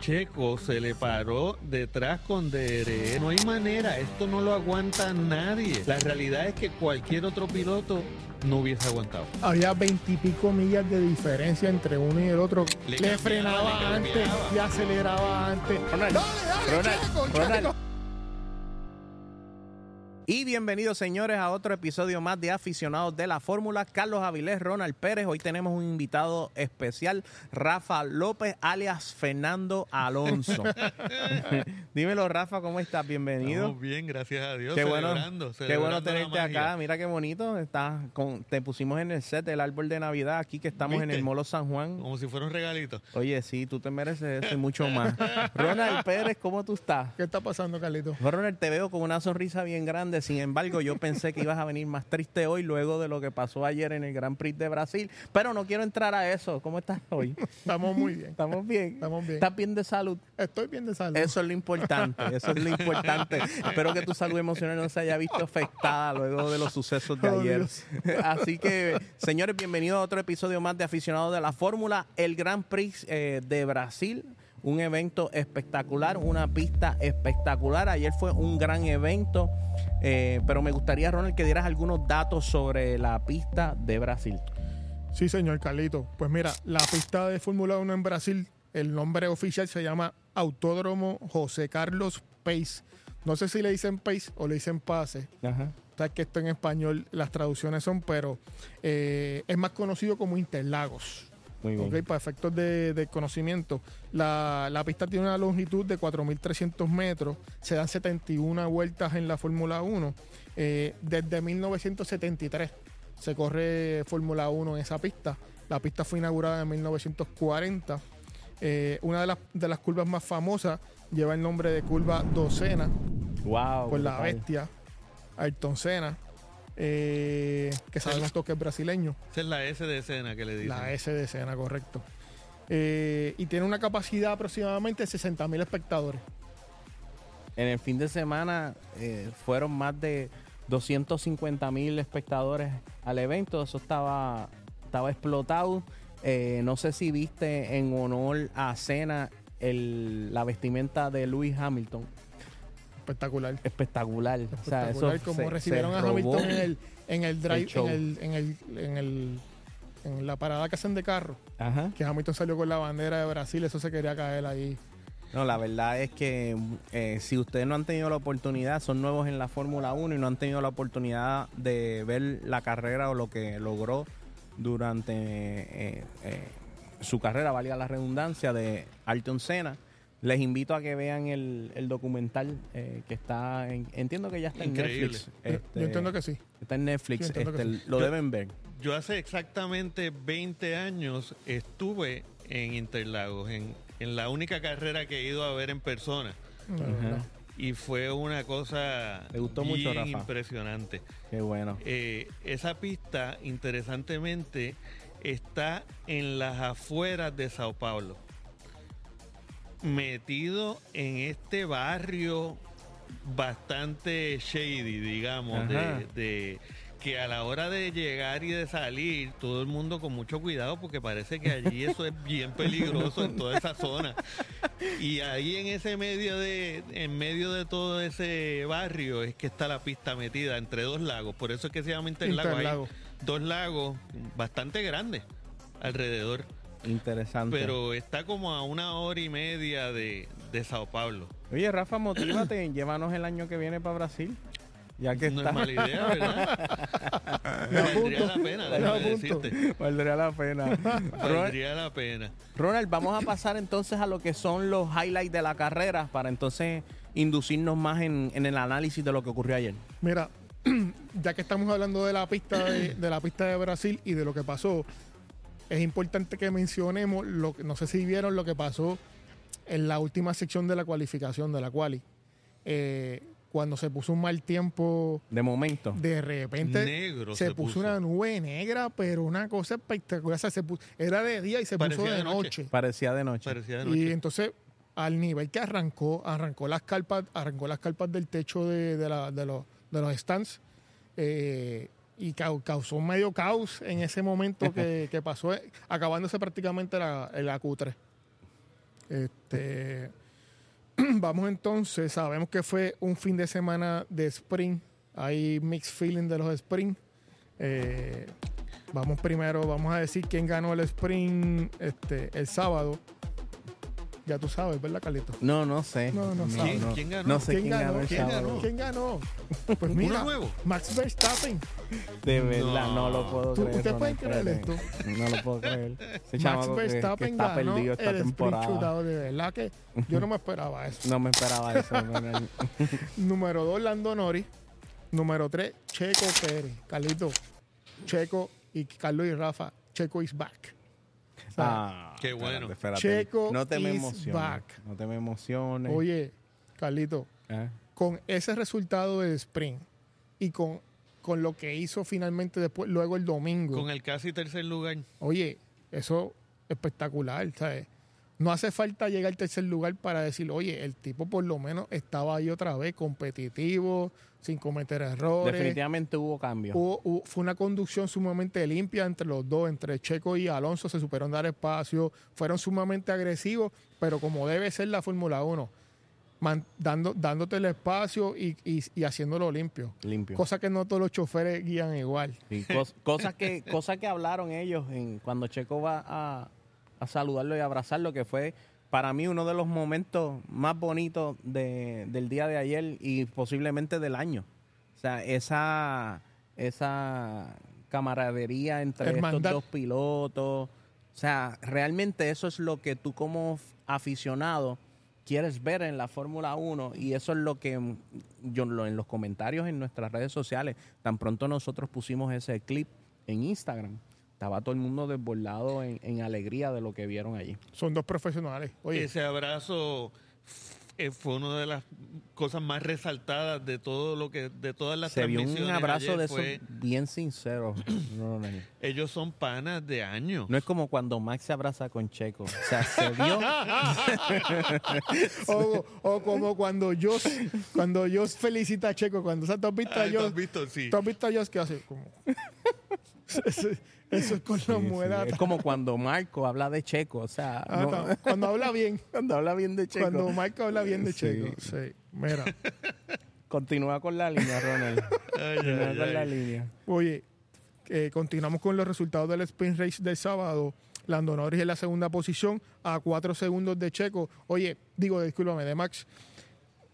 Checo se le paró detrás con DRS. No hay manera, esto no lo aguanta nadie. La realidad es que cualquier otro piloto no hubiese aguantado. Había veintipico millas de diferencia entre uno y el otro. Le frenaba le antes y aceleraba antes. Ronald, dale, dale, Ronald, Checo, Ronald. Checo. Y bienvenidos señores a otro episodio más de Aficionados de la Fórmula. Carlos Avilés, Ronald Pérez. Hoy tenemos un invitado especial, Rafa López, alias Fernando Alonso. Dímelo, Rafa, ¿cómo estás? Bienvenido. Estamos bien, gracias a Dios. Qué bueno, celebrando, qué bueno tenerte acá. Mira qué bonito. Estás con, te pusimos en el set del árbol de Navidad aquí que estamos en el Molo San Juan. Como si fuera un regalito. Oye, sí, tú te mereces eso y mucho más. Ronald Pérez, ¿cómo tú estás? ¿Qué está pasando, Carlito? Ronald, te veo con una sonrisa bien grande. Sin embargo, yo pensé que ibas a venir más triste hoy luego de lo que pasó ayer en el Gran Prix de Brasil. Pero no quiero entrar a eso. ¿Cómo estás hoy? Estamos muy bien. ¿Estamos bien? Estamos bien. ¿Estás bien de salud? Estoy bien de salud. Eso es lo importante. Eso es lo importante. Espero que tu salud emocional no se haya visto afectada luego de los sucesos de ayer. Así que, señores, bienvenidos a otro episodio más de Aficionados de la Fórmula. El Gran Prix eh, de Brasil. Un evento espectacular, una pista espectacular. Ayer fue un gran evento, eh, pero me gustaría, Ronald, que dieras algunos datos sobre la pista de Brasil. Sí, señor Carlito. Pues mira, la pista de Fórmula 1 en Brasil, el nombre oficial se llama Autódromo José Carlos Pace. No sé si le dicen Pace o le dicen Pase. Ajá. Sabes que esto en español las traducciones son, pero eh, es más conocido como Interlagos. Muy bien. Para efectos de, de conocimiento, la, la pista tiene una longitud de 4.300 metros, se dan 71 vueltas en la Fórmula 1. Eh, desde 1973 se corre Fórmula 1 en esa pista. La pista fue inaugurada en 1940. Eh, una de las, de las curvas más famosas lleva el nombre de curva Docena, Wow. por la bestia Ayrton Senna, eh, que sabemos todos que es brasileño. Esa es la S de escena que le dicen. La S de escena, correcto. Eh, y tiene una capacidad aproximadamente de 60 mil espectadores. En el fin de semana eh, fueron más de 250 mil espectadores al evento. Eso estaba, estaba explotado. Eh, no sé si viste en honor a Cena el, la vestimenta de Lewis Hamilton. Espectacular. Espectacular. O sea, eso como se- recibieron se a. Hamilton en el, en el drive, en, el, en, el, en, el- en la parada que hacen de carro. Ajá. Que Hamilton salió con la bandera de Brasil, eso se quería caer ahí. No, la verdad es que eh, si ustedes no han tenido la oportunidad, son nuevos en la Fórmula 1 y no han tenido la oportunidad de ver la carrera o lo que logró durante eh, eh, su carrera, valga la redundancia, de Ayrton Senna, les invito a que vean el, el documental eh, que está, en- entiendo que ya está Increíble. en Netflix. Yo- Este, Yo entiendo que sí. Está en Netflix, Sí, este, sí. lo Yo- deben ver. Yo hace exactamente 20 años estuve en Interlagos, en, en la única carrera que he ido a ver en persona. No. Y fue una cosa ¿Te gustó mucho, bien Rafa? impresionante. Qué bueno. Eh, esa pista, interesantemente, está en las afueras de Sao Paulo. Metido en este barrio bastante shady, digamos, de, que a la hora de llegar y de salir, todo el mundo con mucho cuidado porque parece que allí eso es bien peligroso en toda esa zona. Y ahí en ese medio de, en medio de todo ese barrio es que está la pista metida entre dos lagos. Por eso es que se llama Interlago. Hay dos lagos bastante grandes alrededor. Interesante. Pero está como a una hora y media de, de Sao Paulo. Oye, Rafa, motívate, llévanos el año que viene para Brasil. Ya que No está. es mala idea, ¿verdad? Valdría la pena, apunto. decirte. Valdría la pena. Ronald, Valdría la pena. Ronald, vamos a pasar entonces a lo que son los highlights de la carrera para entonces inducirnos más en, en el análisis de lo que ocurrió ayer. Mira, ya que estamos hablando de la pista de, de la pista de Brasil y de lo que pasó, es importante que mencionemos lo que no sé si vieron lo que pasó en la última sección de la cualificación de la quali. Eh, cuando se puso un mal tiempo, De momento. de repente Negro se, se puso, puso. una nube negra, pero una cosa espectacular. O sea, se puso- era de día y se Parecía puso de de noche. noche. Parecía de noche. Parecía de Y entonces, al nivel que arrancó, arrancó las carpas, arrancó las carpas del techo de, de, la- de los, de los stands eh, y cau- causó un medio caos en ese momento que, que pasó, eh, acabándose prácticamente la, la Q3. Este, vamos entonces, sabemos que fue un fin de semana de sprint. Hay mixed feeling de los sprint. Eh, vamos primero, vamos a decir quién ganó el sprint este, el sábado. Ya tú sabes, ¿verdad, Carlito? No, no sé. No, no sé. ¿Quién, no. quién ganó? No sé quién, ganó, ¿Quién ganó? ¿Quién ganó? Pues ¿Uno mira, nuevo? Max Verstappen. De verdad, no, No. lo puedo ¿Tú- creer. ¿Ustedes Ronald, pueden creer esto? No lo puedo creer. Max chamaco que- que, Verstappen está ganó perdido esta el temporada. De verdad que yo no me esperaba eso. No me esperaba eso. Número 2, Lando Norris. Número 3, Checo Pérez. Carlito, Checo y Carlos y Rafa. Checo is back. Ah, Qué bueno. espérate, espérate. Checo no te me is emociones. back. No te me emociones. Oye, Carlito, ¿Eh? con ese resultado del sprint y con, con lo que hizo finalmente después, luego el domingo. Con el casi tercer lugar. Oye, eso espectacular, ¿sabes? No hace falta llegar al tercer lugar para decir, oye, el tipo por lo menos estaba ahí otra vez, competitivo, sin cometer errores. Definitivamente hubo cambios. Hubo- hubo- fue una conducción sumamente limpia entre los dos, entre Checo y Alonso, se supieron dar espacio, fueron sumamente agresivos, pero como debe ser la Fórmula 1, man- dando, dándote el espacio y, y- y haciéndolo limpio. limpio. Cosa que no todos los choferes guían igual. Cos- cosas que cosas que hablaron ellos en, cuando Checo va a, a saludarlo y abrazarlo, que fue para mí uno de los momentos más bonitos de- del día de ayer y posiblemente del año. O sea, esa, esa camaradería entre Hermandad. estos dos pilotos. O sea, realmente eso es lo que tú como aficionado quieres ver en la Fórmula 1 y eso es lo que yo lo- en los comentarios en nuestras redes sociales, tan pronto nosotros pusimos ese clip en Instagram, estaba todo el mundo desbordado en, en alegría de lo que vieron allí. Son dos profesionales. Oye, Ese abrazo eh, fue una de las cosas más resaltadas de todo lo que de todas las Se vio transmisiones. un abrazo de esos fue- bien sincero. Ellos son panas de años. No es como cuando Max se abraza con Checo. O sea, se vio o, o como cuando yo cuando yo felicita a Checo, cuando o sea, tú has visto a Ah, ¿tú Jos- has visto? Sí. tú has visto a Jos que hace como eso, es con la Sí, sí, muela. Es como cuando Marco habla de Checo. O sea, Ah, no- no, cuando habla bien, cuando habla bien de Checo. cuando Marco habla bien de Sí. Checo. Sí, mira. Continúa con la línea, Ronald. Ay, Continúa ay, con la línea. Oye, eh, continuamos con los resultados del sprint race del sábado. Lando Norris en la segunda posición a cuatro segundos de Checo. Oye, digo, discúlpame, de Max.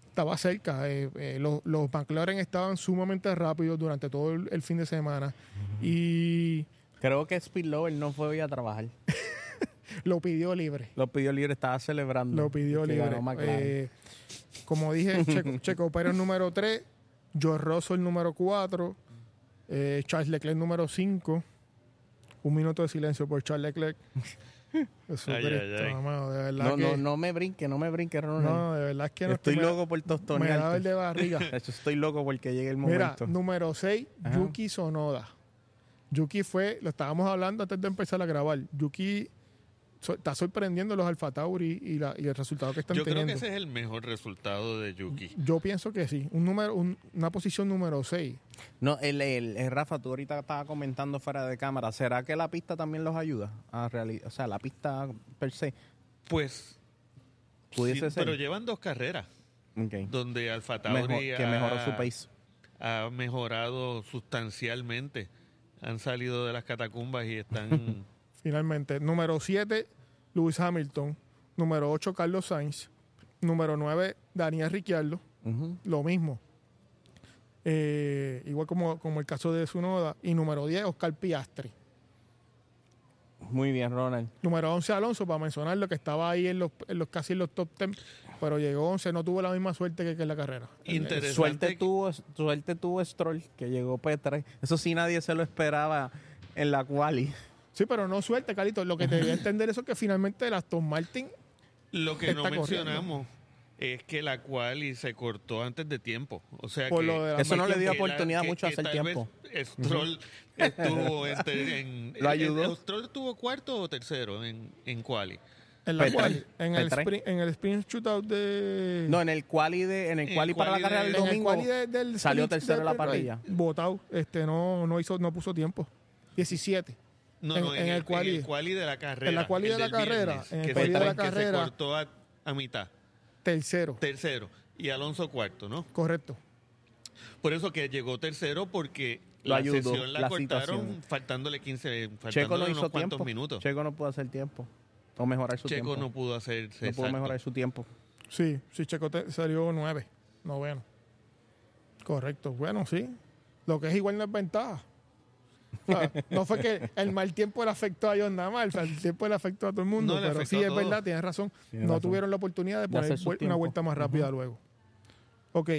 Estaba cerca. eh, eh, los, los McLaren estaban sumamente rápidos durante todo el, el fin de semana. Y Creo que Spillover no fue hoy a trabajar. lo pidió libre. Lo pidió libre, estaba celebrando. Lo pidió libre. Eh, como dije, Checo, Checo Pérez número 3, George Russell número 4, Charles Leclerc número 5. Un minuto de silencio por Charles Leclerc. Jesucristo, Ay, ay, ay. mano, de verdad no, que, no, no me brinque, no me brinque, Ronald. no, de verdad es que no estoy me- loco por Me da el de barriga. Estoy loco porque llegue el Mira, momento. número 6, Ajá. Yuki Sonoda. Yuki fue, lo estábamos hablando antes de empezar a grabar. Yuki so- está sorprendiendo a los Alfa Tauri y, la- y el resultado que están Yo creo teniendo. que ese es el mejor resultado de Yuki. Yo pienso que sí. Un número, un- una posición número 6. No, el, el- el Rafa, tú ahorita estabas comentando fuera de cámara. ¿Será que la pista también los ayuda a realizar? O sea, la pista per se. Pues, Pudiese sí, ser. pero llevan dos carreras Ok. donde Alfa Tauri Mejor- que mejoró su pace. ha mejorado sustancialmente. Han salido de las catacumbas y están Finalmente. Número 7, Lewis Hamilton. Número 8, Carlos Sainz. Número 9, Daniel Ricciardo. Lo mismo. Eh, igual como, como el caso de Sunoda. Y número 10, Oscar Piastri. Muy bien, Ronald. Número 11, Alonso, para mencionar lo que estaba ahí en los, en los casi en los top 10. Pero llegó 11, no tuvo la misma suerte que, que en la carrera. Interesante. Suerte tuvo, suerte tuvo Stroll, que llegó P3. Eso sí, nadie se lo esperaba en la quali. Sí, pero no suerte, Carlito. Lo que te debía entender eso es que finalmente el Aston Martin Lo que no corriendo. mencionamos es que la quali se cortó antes de tiempo. O sea Por que lo Eso no le dio oportunidad que- mucho a hacer tiempo. Stroll estuvo entre- en, Lo ayudó. en- Stroll estuvo cuarto o tercero en, en quali. En la P3, cual, en el, P3. sprint, en el sprint shootout de No, en el quali, de, en el quali para la carrera de- del en el domingo. quali de- del salió tercero en la parrilla. Botado, este no no hizo no puso tiempo. 17. No, en, no, en el quali. quali de la carrera. En la quali de la carrera, viernes, en el quali de la que se carrera. cortó a, a mitad. Tercero, Tercero. Y Alonso cuarto, ¿no? correcto. Por eso que llegó tercero porque Lo la ayudó, sesión la, la cortaron situación. faltándole 15, faltándole Checo no unos hizo cuantos tiempo. minutos. Checo no pudo hacer tiempo. O mejorar su Checo tiempo. no pudo hacer No pudo mejorar su tiempo. Sí, sí, Checo te- salió nueve, noveno. Correcto, bueno, sí. Lo que es igual no es ventaja. O sea, no fue que el mal tiempo le afectó a John nada más, el tiempo le afectó a todo el mundo, No, pero sí es verdad, tienes razón. Tienes no razón. tuvieron la oportunidad de poner una vuelta más rápida luego. Ok.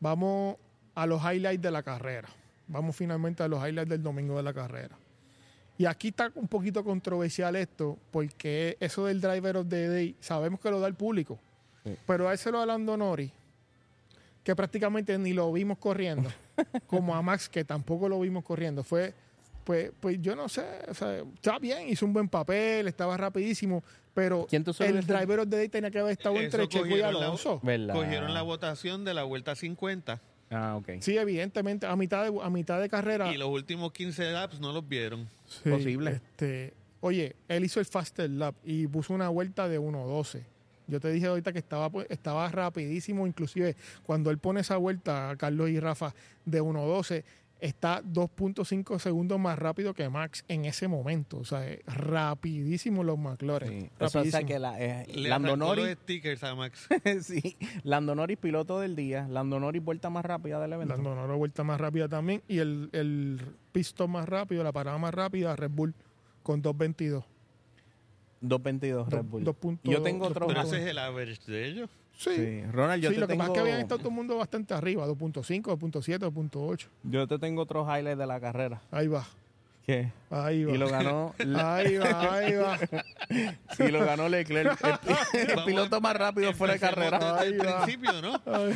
Vamos a los highlights de la carrera. Vamos finalmente a los highlights del domingo de la carrera. Y aquí está un poquito controversial esto, porque eso del driver of the day, sabemos que lo da el público, Sí. pero a ese lo Lando Norris, que prácticamente ni lo vimos corriendo, como a Max, que tampoco lo vimos corriendo. Fue, pues, pues yo no sé, o sea, está bien, hizo un buen papel, estaba rapidísimo, pero ¿Quién tú el driver of the day tenía que haber estado Eso entre Checo y cogieron la- Alonso. ¿Verdad? Cogieron la votación de la vuelta 50 Ah, ok. Sí, evidentemente, a mitad de, a mitad de carrera. y los últimos 15 laps no los vieron. Sí, Posible. Este, oye, él hizo el faster lap y puso una vuelta de 1.12. Yo te dije ahorita que estaba, pues, estaba rapidísimo, inclusive cuando él pone esa vuelta, Carlos y Rafa, de 1.12, está 2.5 segundos más rápido que Max en ese momento. O sea, es rapidísimo los McLaren. Sí. Eso hace rapidísimo. que la, eh, Le Lando Norris, los stickers a Max. sí, Lando Norris piloto del día, Lando Norris vuelta más rápida del evento. Dando una vuelta más rápida también. Y el, el pistón más rápido, la parada más rápida, Red Bull con 2.22. 2.22 Red Dos- Bull. dos puntos- Yo tengo otro. Pero ese es el average de ellos. Sí. Sí. Ronald, yo Sí, te lo que pasa es que habían estado todo el mundo bastante arriba, 2.5, 2.7, 2.8. yo te tengo otro highlight de la carrera. Ahí va, ¿Qué? ahí va. Y lo ganó, Ahí va, ahí va. y lo ganó Leclerc, el, piloto más rápido fuera de carrera. Desde el va. principio, ¿no? Ay,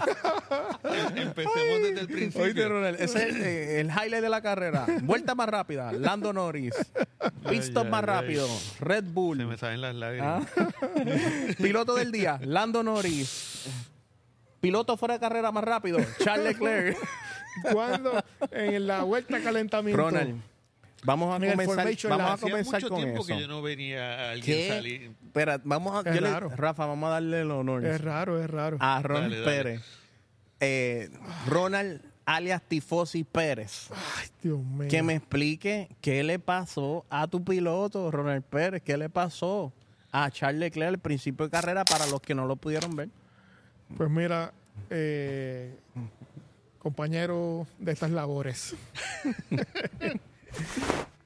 Em- Empecemos desde el principio. Oíste, Ronald, ese es el, eh, el highlight de la carrera. Vuelta más rápida, Lando Norris. Pit stop más rápido, Red Se Bull. me salen las Ah. lágrimas. Piloto del día, Lando Norris. Piloto fuera de carrera más rápido, Charles Leclerc. Cuando en la vuelta calentamiento. Ronald, vamos a comenzar, vamos a comenzar mucho con tiempo eso. que yo no venía a alguien ¿Qué? salir. Espera, vamos a, Es yo le- raro. Rafa, vamos a darle el honor Es raro, es raro. a Dale, dale. Pérez. Eh, Ronald alias Tifosi Pérez. Ay, Dios mío. Que me explique qué le pasó a tu piloto, Ronald Pérez, qué le pasó a Charles Leclerc al principio de carrera para los que no lo pudieron ver. Pues mira, eh, compañero de estas labores.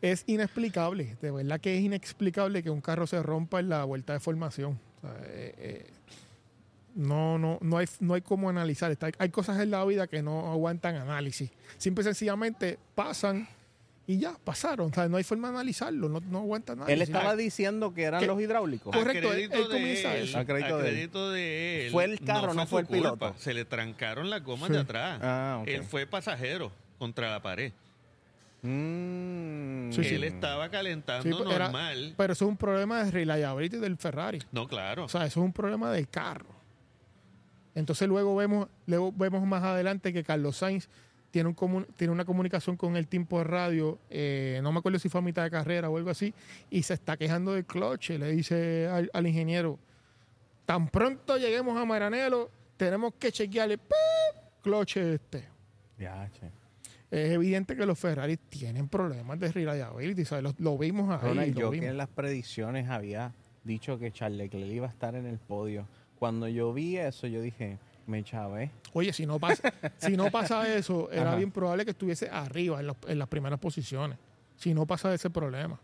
es inexplicable, de verdad que es inexplicable que un carro se rompa en la vuelta de formación. O sea, eh, eh, no, no, no hay, no hay cómo analizar. Está- hay cosas en la vida que no aguantan análisis. Simple y sencillamente pasan y ya, pasaron. O sea, no hay forma de analizarlo, no, no aguanta análisis. Él estaba diciendo que eran los hidráulicos. Correcto, él- él de comienza él, eso. A crédito a de él. crédito de él, Fue el carro, no fue el piloto. Se le trancaron las gomas Sí. de atrás. Ah. Él fue pasajero contra la pared. Mm. Sí, sí. Él estaba calentando Sí, era- normal. pero eso es un problema de reliability del Ferrari. No, claro. O sea, eso es un problema del carro. Entonces luego vemos, luego vemos más adelante que Carlos Sainz tiene, un tiene una comunicación con el tiempo de radio, eh, no me acuerdo si fue a mitad de carrera o algo así, y se está quejando del cloche. Le dice al, al ingeniero, tan pronto lleguemos a Maranelo, tenemos que chequearle cloche este. Ya, che. Es evidente que los Ferrari tienen problemas de reliability, ¿sabes? Lo, lo vimos ahí. Ronald, lo yo vimos. que en las predicciones había dicho que Charles Leclerc iba a estar en el podio. Cuando yo vi eso, yo dije, me chavé. Oye, si no pasa, si no pasa eso, era Ajá. bien probable que estuviese arriba en, los- en las primeras posiciones. Si no pasa ese problema.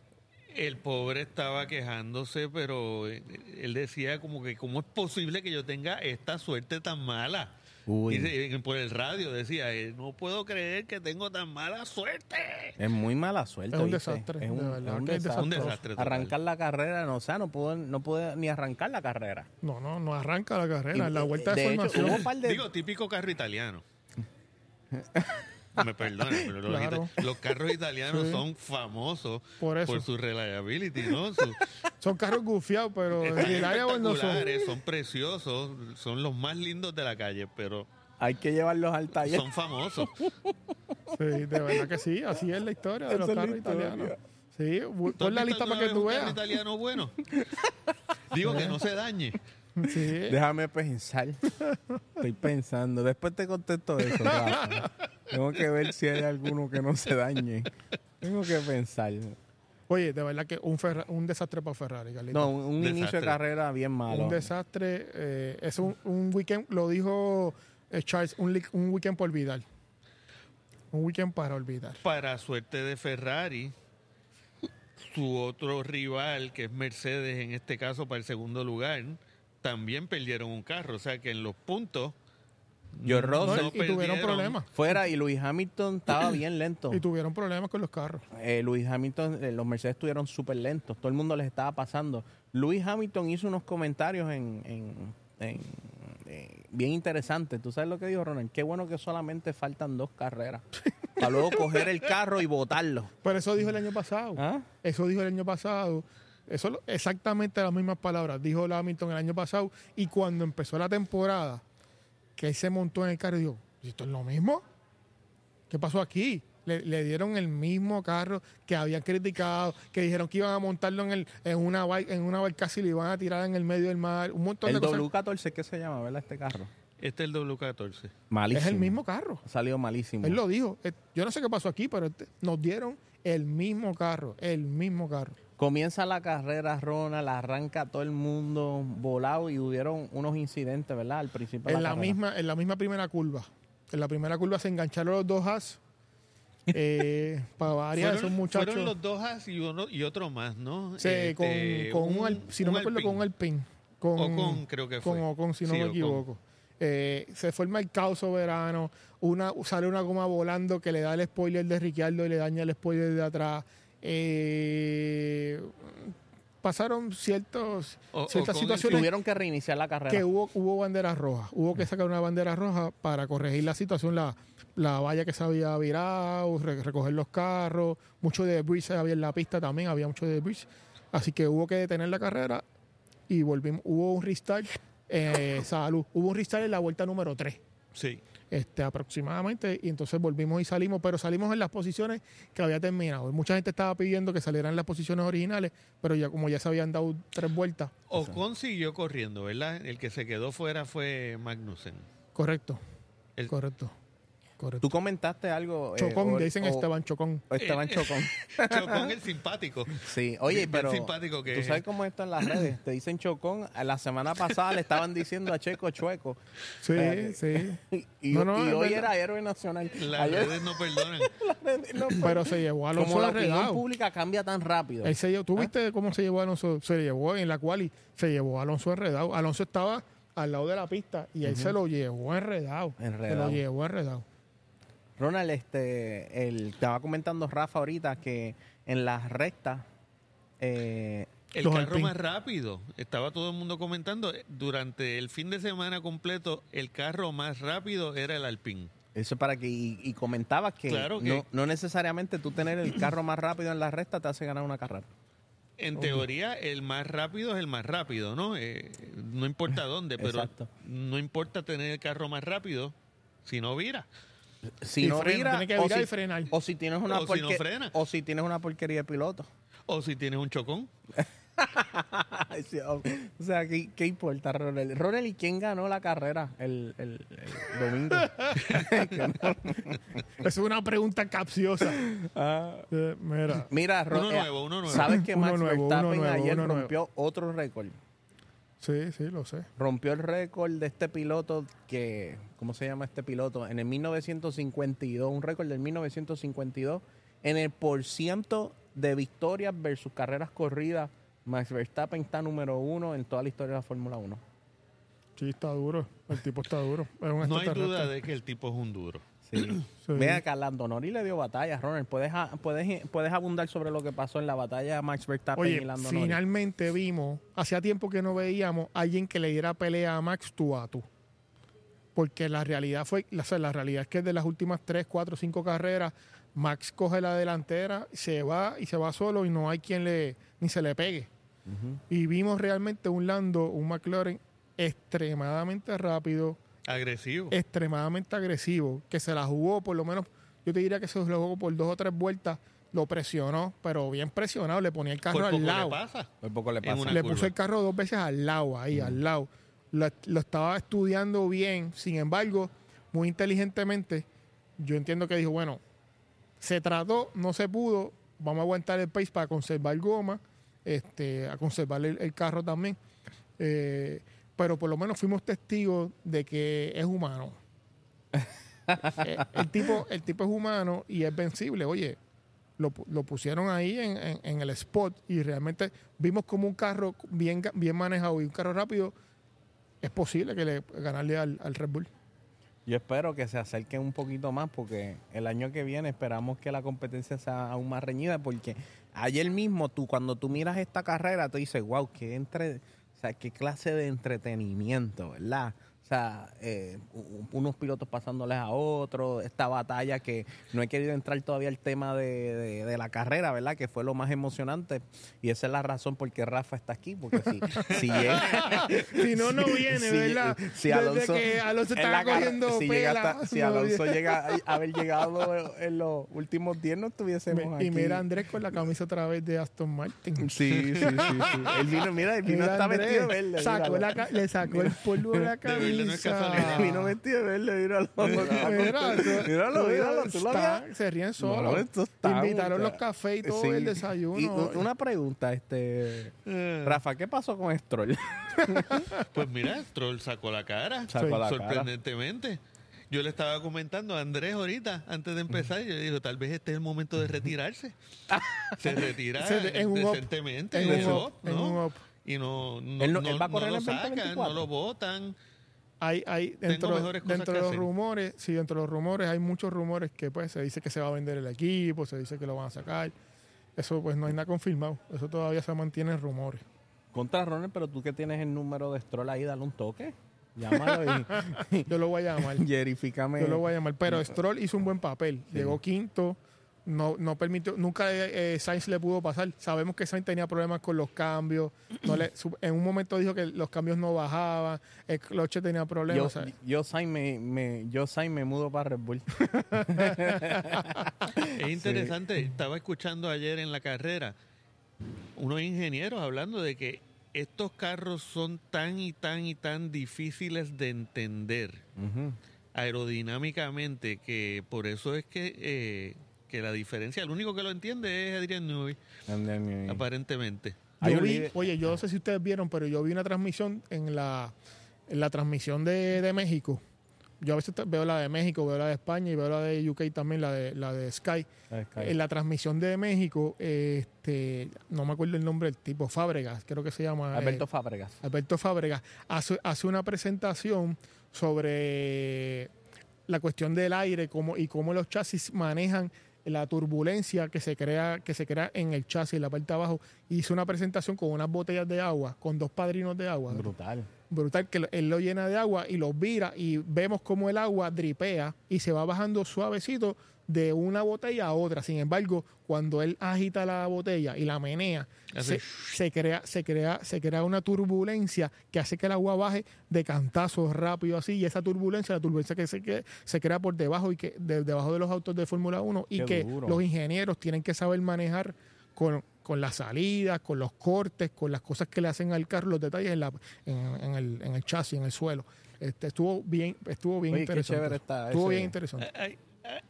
El pobre estaba quejándose, pero eh, él decía como que cómo es posible que yo tenga esta suerte tan mala. Uy. Dice, por el radio decía, eh, no puedo creer que tengo tan mala suerte. Es muy mala suerte. Es un ¿viste? desastre, Es un, de verdad es un que es desastre. Un desastre total. Arrancar la carrera, no, o sea, no pudo, no pudo ni arrancar la carrera. No, no, no arranca la carrera. la vuelta de, de formación. hubo un par de- Digo, típico carro italiano. Me perdonan, pero los, Claro. los carros italianos Sí. son famosos Por eso. por su reliability, ¿no? Su- Son carros gufiados, pero están reliable no son. son preciosos, son los más lindos de la calle, pero hay que llevarlos al taller. son famosos. Sí, de verdad que sí, así es la historia de los carros italianos. Sí, bu- ¿Tú has pon la lista para que tú veas. italiano bueno? Digo que no se dañe. Sí. Déjame pensar. Estoy pensando. Después te contesto eso. Rafa. Tengo que ver si hay alguno que no se dañe. Tengo que pensar. Oye, de verdad que un, Ferra- un desastre para Ferrari, Carlito. No, un, inicio de carrera bien malo. un desastre. eh, es un, un weekend, lo dijo eh, Charles, un, un weekend por olvidar. Un weekend para olvidar. Para suerte de Ferrari, su otro rival, que es Mercedes en este caso para el segundo lugar, también perdieron un carro. O sea que en los puntos. No, Russell y, y tuvieron problemas. fuera y Luis Hamilton estaba bien lento. Y tuvieron problemas con los carros. Eh, Luis Hamilton, eh, los Mercedes estuvieron súper lentos. Todo el mundo les estaba pasando. Luis Hamilton hizo unos comentarios en, en- en- eh, bien interesantes. ¿Tú sabes lo que dijo Ronald? Qué bueno que solamente faltan dos carreras. para luego coger el carro y botarlo. Pero eso dijo el año pasado. ¿Ah? Eso dijo el año pasado. Eso lo- exactamente las mismas palabras. Dijo el Hamilton el año pasado. Y cuando empezó la temporada, que él se montó en el carro y dijo, "¿Y ¿esto es lo mismo? ¿Qué pasó aquí? Le, le dieron el mismo carro que habían criticado, que dijeron que iban a montarlo en, el, en una bai- en una barcaza y lo iban a tirar en el medio del mar. Un montón El de cosas. W14, ¿qué se llama, verdad, este carro? Este es el W14. Malísimo. Es el mismo carro. Ha salido malísimo. Él lo dijo. Eh, Yo no sé qué pasó aquí, pero este- nos dieron el mismo carro. El mismo carro. Comienza la carrera, Ronald, arranca todo el mundo volado y hubieron unos incidentes, ¿verdad? Al principio de en la carrera. misma en la misma primera curva en la primera curva se engancharon los dos as eh, para varias de esos Fueron, muchachos fueron los dos Haas y, uno, y otro más, ¿no? Sí, Este, con, con un, si no me acuerdo con un Alpine con Ocon, creo que fue. con Ocon, si no Sí, me Ocon. equivoco Eh, se forma el caos soberano una sale una goma volando que le da el spoiler de Ricciardo y le daña el spoiler de atrás Eh, pasaron ciertos O- ciertas Ocon situaciones Tuvieron que reiniciar la carrera. que hubo, hubo banderas rojas. Hubo que sacar una bandera roja para corregir la situación, la, la valla que se había virado, re- recoger los carros, mucho de debris había en la pista también, había mucho de debris. Así que hubo que detener la carrera y volvimos. Hubo un restart, eh, salud, hubo un restart en la vuelta número 3 Sí. Este, aproximadamente, y entonces volvimos y salimos, pero salimos en las posiciones que había terminado. Mucha gente estaba pidiendo que salieran las posiciones originales, pero ya como ya se habían dado tres vueltas, Ocon siguió corriendo, ¿verdad? El que se quedó fuera fue Magnussen. correcto, El- correcto, correcto. Tú comentaste algo. eh, Chocón, o- le dicen o- Esteban Chocón. Esteban Chocón. Chocón el simpático. Sí, oye, Bien pero simpático que tú es. sabes cómo esto en las redes. Te dicen Chocón. A La semana pasada le estaban diciendo a Checo Chueco. Sí, Eh, sí. Y, No, no, y es hoy verdad. era héroe nacional. Las Ayer- redes no perdonan. no, Pero se llevó a Alonso como la opinión enredado. pública cambia tan rápido. Él se llevó- ¿Ah? ¿Tú viste cómo se llevó a Alonso? Se llevó en la cual y se llevó a Alonso enredado. Alonso estaba al lado de la pista y él se lo llevó enredado. Se Enredado. lo llevó enredado. Ronald, este, el, estaba comentando Rafa ahorita que en las rectas eh, El carro más rápido. Estaba todo el mundo comentando. eh, Durante el fin de semana completo, el carro más rápido era el Alpine. Eso para que, y, y comentabas que, Claro que- no, no necesariamente tú tener el carro más rápido en la recta te hace ganar una carrera. En teoría, el más rápido es el más rápido, ¿no? Eh, no importa dónde, pero Exacto. no importa tener el carro más rápido si no vira. Si Y no frena, vira, tiene que o virar si- y frenar. O si tienes una O si no frena. o si tienes una porquería de piloto. O si tienes un chocón. O o sea, ¿qué, qué importa, Ronald? Ronald, ¿y quién ganó la carrera el, el- el domingo? Esa es una pregunta capciosa. Ah. Eh, mira, Mira, Ron- Uno eh, nuevo, uno nuevo. ¿Sabes que Uno Max nuevo, uno Verstappen nuevo, ayer uno nuevo. rompió otro récord? Sí, sí, lo sé. Rompió el récord de este piloto que, ¿cómo se llama este piloto? En el 1952, un récord del 1952, en el por ciento de victorias versus carreras corridas, Max Verstappen está número uno en toda la historia de la Fórmula 1. Sí, está duro. El tipo está duro. Es un No hay duda de que el tipo es un duro. Sí. Sí. Ve acá, Lando Norris le dio batalla, Ronald. ¿Puedes, puedes, puedes abundar sobre lo que pasó en la batalla de Max Verstappen y Oye, Lando Norris? finalmente vimos, hacía tiempo que no veíamos a alguien que le diera pelea a Max tú a tú. Porque la realidad fue, la, o sea, la realidad es que de las últimas 3, 4, 5 carreras, Max coge la delantera, se va y se va solo y no hay quien le, ni se le pegue. Y vimos realmente un Lando, un McLaren extremadamente rápido, Agresivo. extremadamente agresivo, que se la jugó por lo menos yo te diría que se luego por dos o tres vueltas lo presionó, pero bien presionado, le ponía el carro Por al poco le lado. pasa. Por poco le pasa. una Le curva. puso el carro dos veces al lado, ahí, al lado. Lo, lo estaba estudiando bien, sin embargo, muy inteligentemente, yo entiendo que dijo, bueno, se trató, no se pudo, vamos a aguantar el pace para conservar goma, este, a conservar el, el carro también. Eh, pero por lo menos fuimos testigos de que es humano. Eh, el, tipo, el tipo es humano y es vencible. Oye, lo, lo pusieron ahí en, en- en el spot y realmente vimos como un carro bien, bien manejado y un carro rápido es posible que le ganarle al, al Red Bull. Yo espero que se acerquen un poquito más porque el año que viene esperamos que la competencia sea aún más reñida porque ayer mismo tú cuando tú miras esta carrera tú dices, wow, qué entre, o sea, qué clase de entretenimiento, ¿verdad? O sea, eh, unos pilotos pasándoles a otros, esta batalla que no he querido entrar todavía el tema de, de- de la carrera, ¿verdad? Que fue lo más emocionante y esa es la razón por qué Rafa está aquí, porque si, si llega... Si no, no viene, Si- ¿verdad? si Desde Alonso, que Alonso estaba cogiendo si, llega pela, hasta- si no Alonso viene. llega a haber llegado en los últimos 10 no estuviésemos aquí. Y mira Andrés con la camisa otra vez de Aston Martin. Sí, sí, sí, sí. Él vino, mira, él vino Mira, hasta Andrés, vestido verde. sacó la le sacó el polvo de la De verde no es casualidad. Vino vestido de verde, míralo. Míralo, míralo, tú lo. Se ríen No, solos. esto está, Invitaron los cafés y todo sí. el desayuno. Y una pregunta, este... Eh, Rafa, ¿qué pasó con Stroll? Pues mira, Stroll sacó la cara. Sacó la cara. sorprendentemente. Yo le estaba comentando a Andrés ahorita, antes de empezar, y yo le digo, tal vez este es el momento de retirarse. Se retira Se- en un up, decentemente, en en un up, up, en ¿no? un up. Y no, no, Él no- no- él va a correr no lo en sacan, 2024. no lo votan. Hay, hay dentro, dentro de los hacer. rumores, sí, dentro de los rumores hay muchos rumores que pues se dice que se va a vender el equipo, se dice que lo van a sacar. Eso pues no hay nada confirmado. Eso todavía se mantiene en rumores. Contra Ronald, pero tú que tienes el número de Stroll ahí, dale un toque. Llámalo y, Yo lo voy a llamar. y verifícame. Yo lo voy a llamar. Pero Stroll hizo un buen papel. Sí. Llegó quinto. No, no permitió, nunca eh, Sainz le pudo pasar. Sabemos que Sainz tenía problemas con los cambios. No le, su- en un momento dijo que los cambios no bajaban. El cloche tenía Yo, problemas. yo, Sainz, me, me, yo Sainz me mudo para Red Bull. Es interesante, estaba escuchando ayer en la carrera unos ingenieros hablando de que estos carros son tan y tan y tan difíciles de entender aerodinámicamente que por eso es que, eh, que la diferencia, el único que lo entiende es Adrian Newey, aparentemente. Yo vi- oye, yo no sé si ustedes vieron, pero yo vi una transmisión en la, en la transmisión de, de México. Yo a veces veo la de México, veo la de España y veo la de UK también, la de, la de Sky. Sky. En la transmisión de México, este, no me acuerdo el nombre del tipo, Fábregas, creo que se llama. eh, Alberto Fábregas. Alberto Fábregas hace, hace una presentación sobre la cuestión del aire cómo, y cómo los chasis manejan la turbulencia que se crea que se crea en el chasis en la parte de abajo hizo una presentación con unas botellas de agua con dos padrinos de agua Brutal. brutal que él lo llena de agua y los vira y vemos como el agua dripea y se va bajando suavecito de una botella a otra. Sin embargo, cuando él agita la botella y la menea, se, se crea, se crea, se crea una turbulencia que hace que el agua baje de cantazos rápido así, y esa turbulencia, la turbulencia que se, que se crea por debajo y que de- debajo de los autos de Fórmula 1 y Qué que duro. los ingenieros tienen que saber manejar con, con las salidas, con los cortes, con las cosas que le hacen al carro, los detalles en, la, en, en el, en el chasis, en el suelo. Este, estuvo bien, estuvo bien Oye, qué interesante. chévere está estuvo ese- bien interesante. Ay, ay,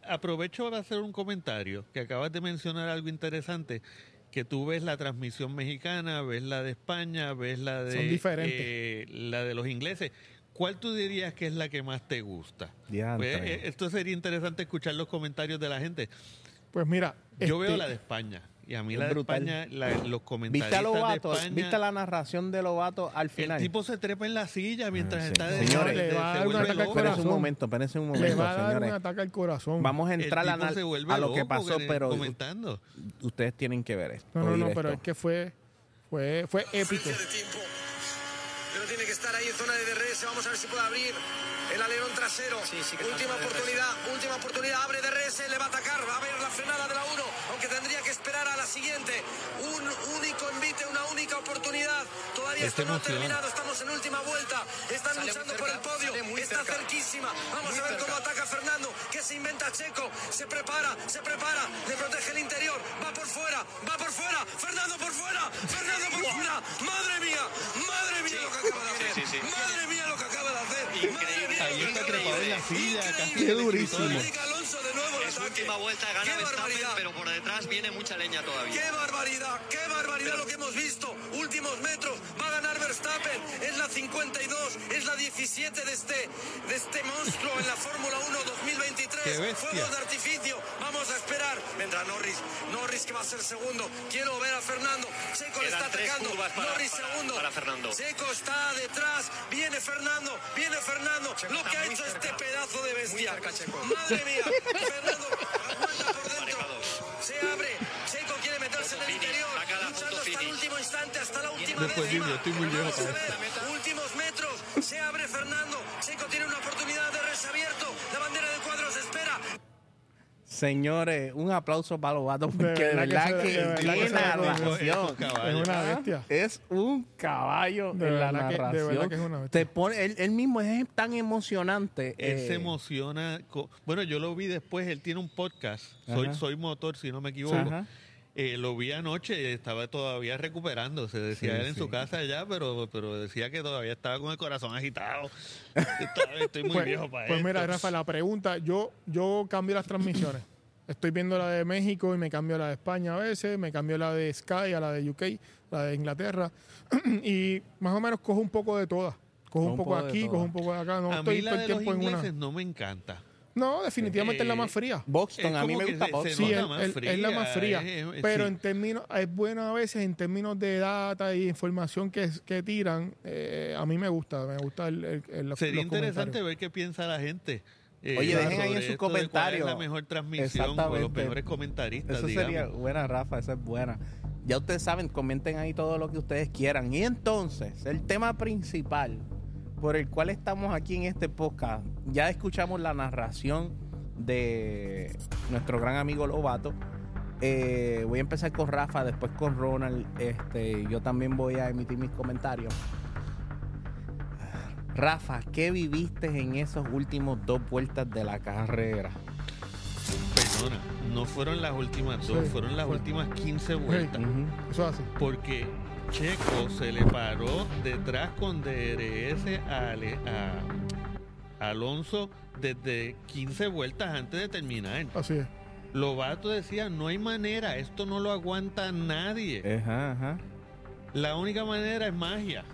aprovecho para hacer un comentario, que acabas de mencionar algo interesante, que tú ves la transmisión mexicana, ves la de España, ves la de Son diferentes. eh, la de los ingleses. ¿Cuál tú dirías que es la que más te gusta? Pues, eh, esto sería interesante escuchar los comentarios de la gente. Pues mira, Yo este, veo la de España y a mí Es la de brutal. España, la- los comentarios ¿Viste a de Lobato? España, ¿Viste la narración de Lobato al el final? tipo se trepa en la silla mientras Ah, sí. está de, Señores, de- le va a dar un ataque al loco. Espérense un corazón. momento, espérense un le momento, va a dar señores. un ataque al corazón. Vamos a El entrar a, tipo la- se vuelve a lo que pasó, que- pero comentando. ustedes tienen que ver esto. No, no, no, pero esto. es que fue, fue, fue épico. de. Pero tiene que estar ahí en zona de DRS. Vamos a ver si puede abrir el alerón trasero. última oportunidad, última oportunidad. Abre DRS, le va a atacar. Va a ver la frenada de la 1. Aunque tendría que esperar a la siguiente. Un único envite, una única oportunidad. Todavía esto no ha emoción. terminado. Estamos en última vuelta. Están Sale luchando cerca, por el podio. Está cerca. cerquísima. Vamos Muy a ver cerca. cómo ataca Fernando. ¿Qué se inventa Checo? Se prepara, se prepara. Le protege el interior. Va por fuera, va por fuera. Fernando por fuera. Fernando por fuera. Madre mía, madre mía lo que acaba de hacer. Sí, sí, sí. Madre mía lo que acaba de hacer. Increíble. Madre mía Ahí está trepado en la silla, casi Qué durísimo. De nuevo el ataque. última vuelta gana ¡Qué Verstappen, barbaridad! pero por detrás viene mucha leña todavía. ¡Qué barbaridad! ¡Qué barbaridad lo que hemos visto! Últimos metros, va a ganar Verstappen. Es la 52, es la 17 de este, de este monstruo en la Fórmula 1 2023. ¡Qué bestia! Fuegos de artificio, vamos a esperar. Vendrá Norris, Norris que va a ser segundo. Quiero ver a Fernando. Checo le está atacando. para- Norris para- segundo. para Fernando. Checo está detrás. Viene Fernando, viene Fernando. Checo lo que ha hecho cerca. este pedazo de bestia. cerca, Checo. Madre mía, Se abre. Checo quiere meterse en el interior. Luchando hasta el último instante, hasta la última décima. Vamos a ver. Últimos metros. Se abre Señores, un aplauso para los vatos De porque de verdad que de verdad que narración. Es una ¿Ah? bestia. Es un caballo De en la verdad que- de narración. verdad que es una bestia. Te pone, él, él mismo es tan emocionante. Él eh, se emociona. Bueno, yo lo vi después. Él tiene un podcast. Soy, soy motor, si no me equivoco. Ajá. Eh, lo vi anoche. Estaba todavía recuperándose. Decía Sí, él en sí. su casa ya, pero, pero decía que todavía estaba con el corazón agitado. Estoy muy Pues, viejo para pues esto. mira, Rafa, la pregunta, yo, yo cambio las transmisiones. Estoy viendo la de México y me cambio la de España a veces, me cambio la de Sky a la de UK, la de Inglaterra, y más o menos cojo un poco de todas. Cojo un poco de aquí, cojo un poco de acá, no a estoy mí la todo de el los tiempo en una. ingleses no me encanta. No, definitivamente es la más Eh, fría. Boxton, Es a mí me gusta se Sí, es, más es- es la más fría, fría. es- es- pero sí. en términos, es bueno a veces en términos de data y información que, que tiran. eh, a mí me gusta, me gusta el, el- el- los Sería interesante ver qué piensa la gente. eh, Oye, dejen ahí en sus comentarios. Es la mejor transmisión o los mejores comentaristas, Eso digamos. sería buena, Rafa, esa es buena. Ya ustedes saben, comenten ahí todo lo que ustedes quieran. Y entonces, el tema principal por el cual estamos aquí en este podcast, ya escuchamos la narración de nuestro gran amigo Lobato. Eh, voy a empezar con Rafa, después con Ronald. Este, yo también voy a emitir mis comentarios. Rafa, ¿qué viviste en esos últimos dos vueltas de la carrera? Perdona, no fueron las últimas dos, Sí, fueron las fue- últimas 15 vueltas. Eso es así. Porque Checo se le paró detrás con DRS a, Ale- a Alonso desde 15 vueltas antes de terminar. Así es. Lobato decía, no hay manera, esto no lo aguanta nadie. Ajá, ajá. La única manera es magia.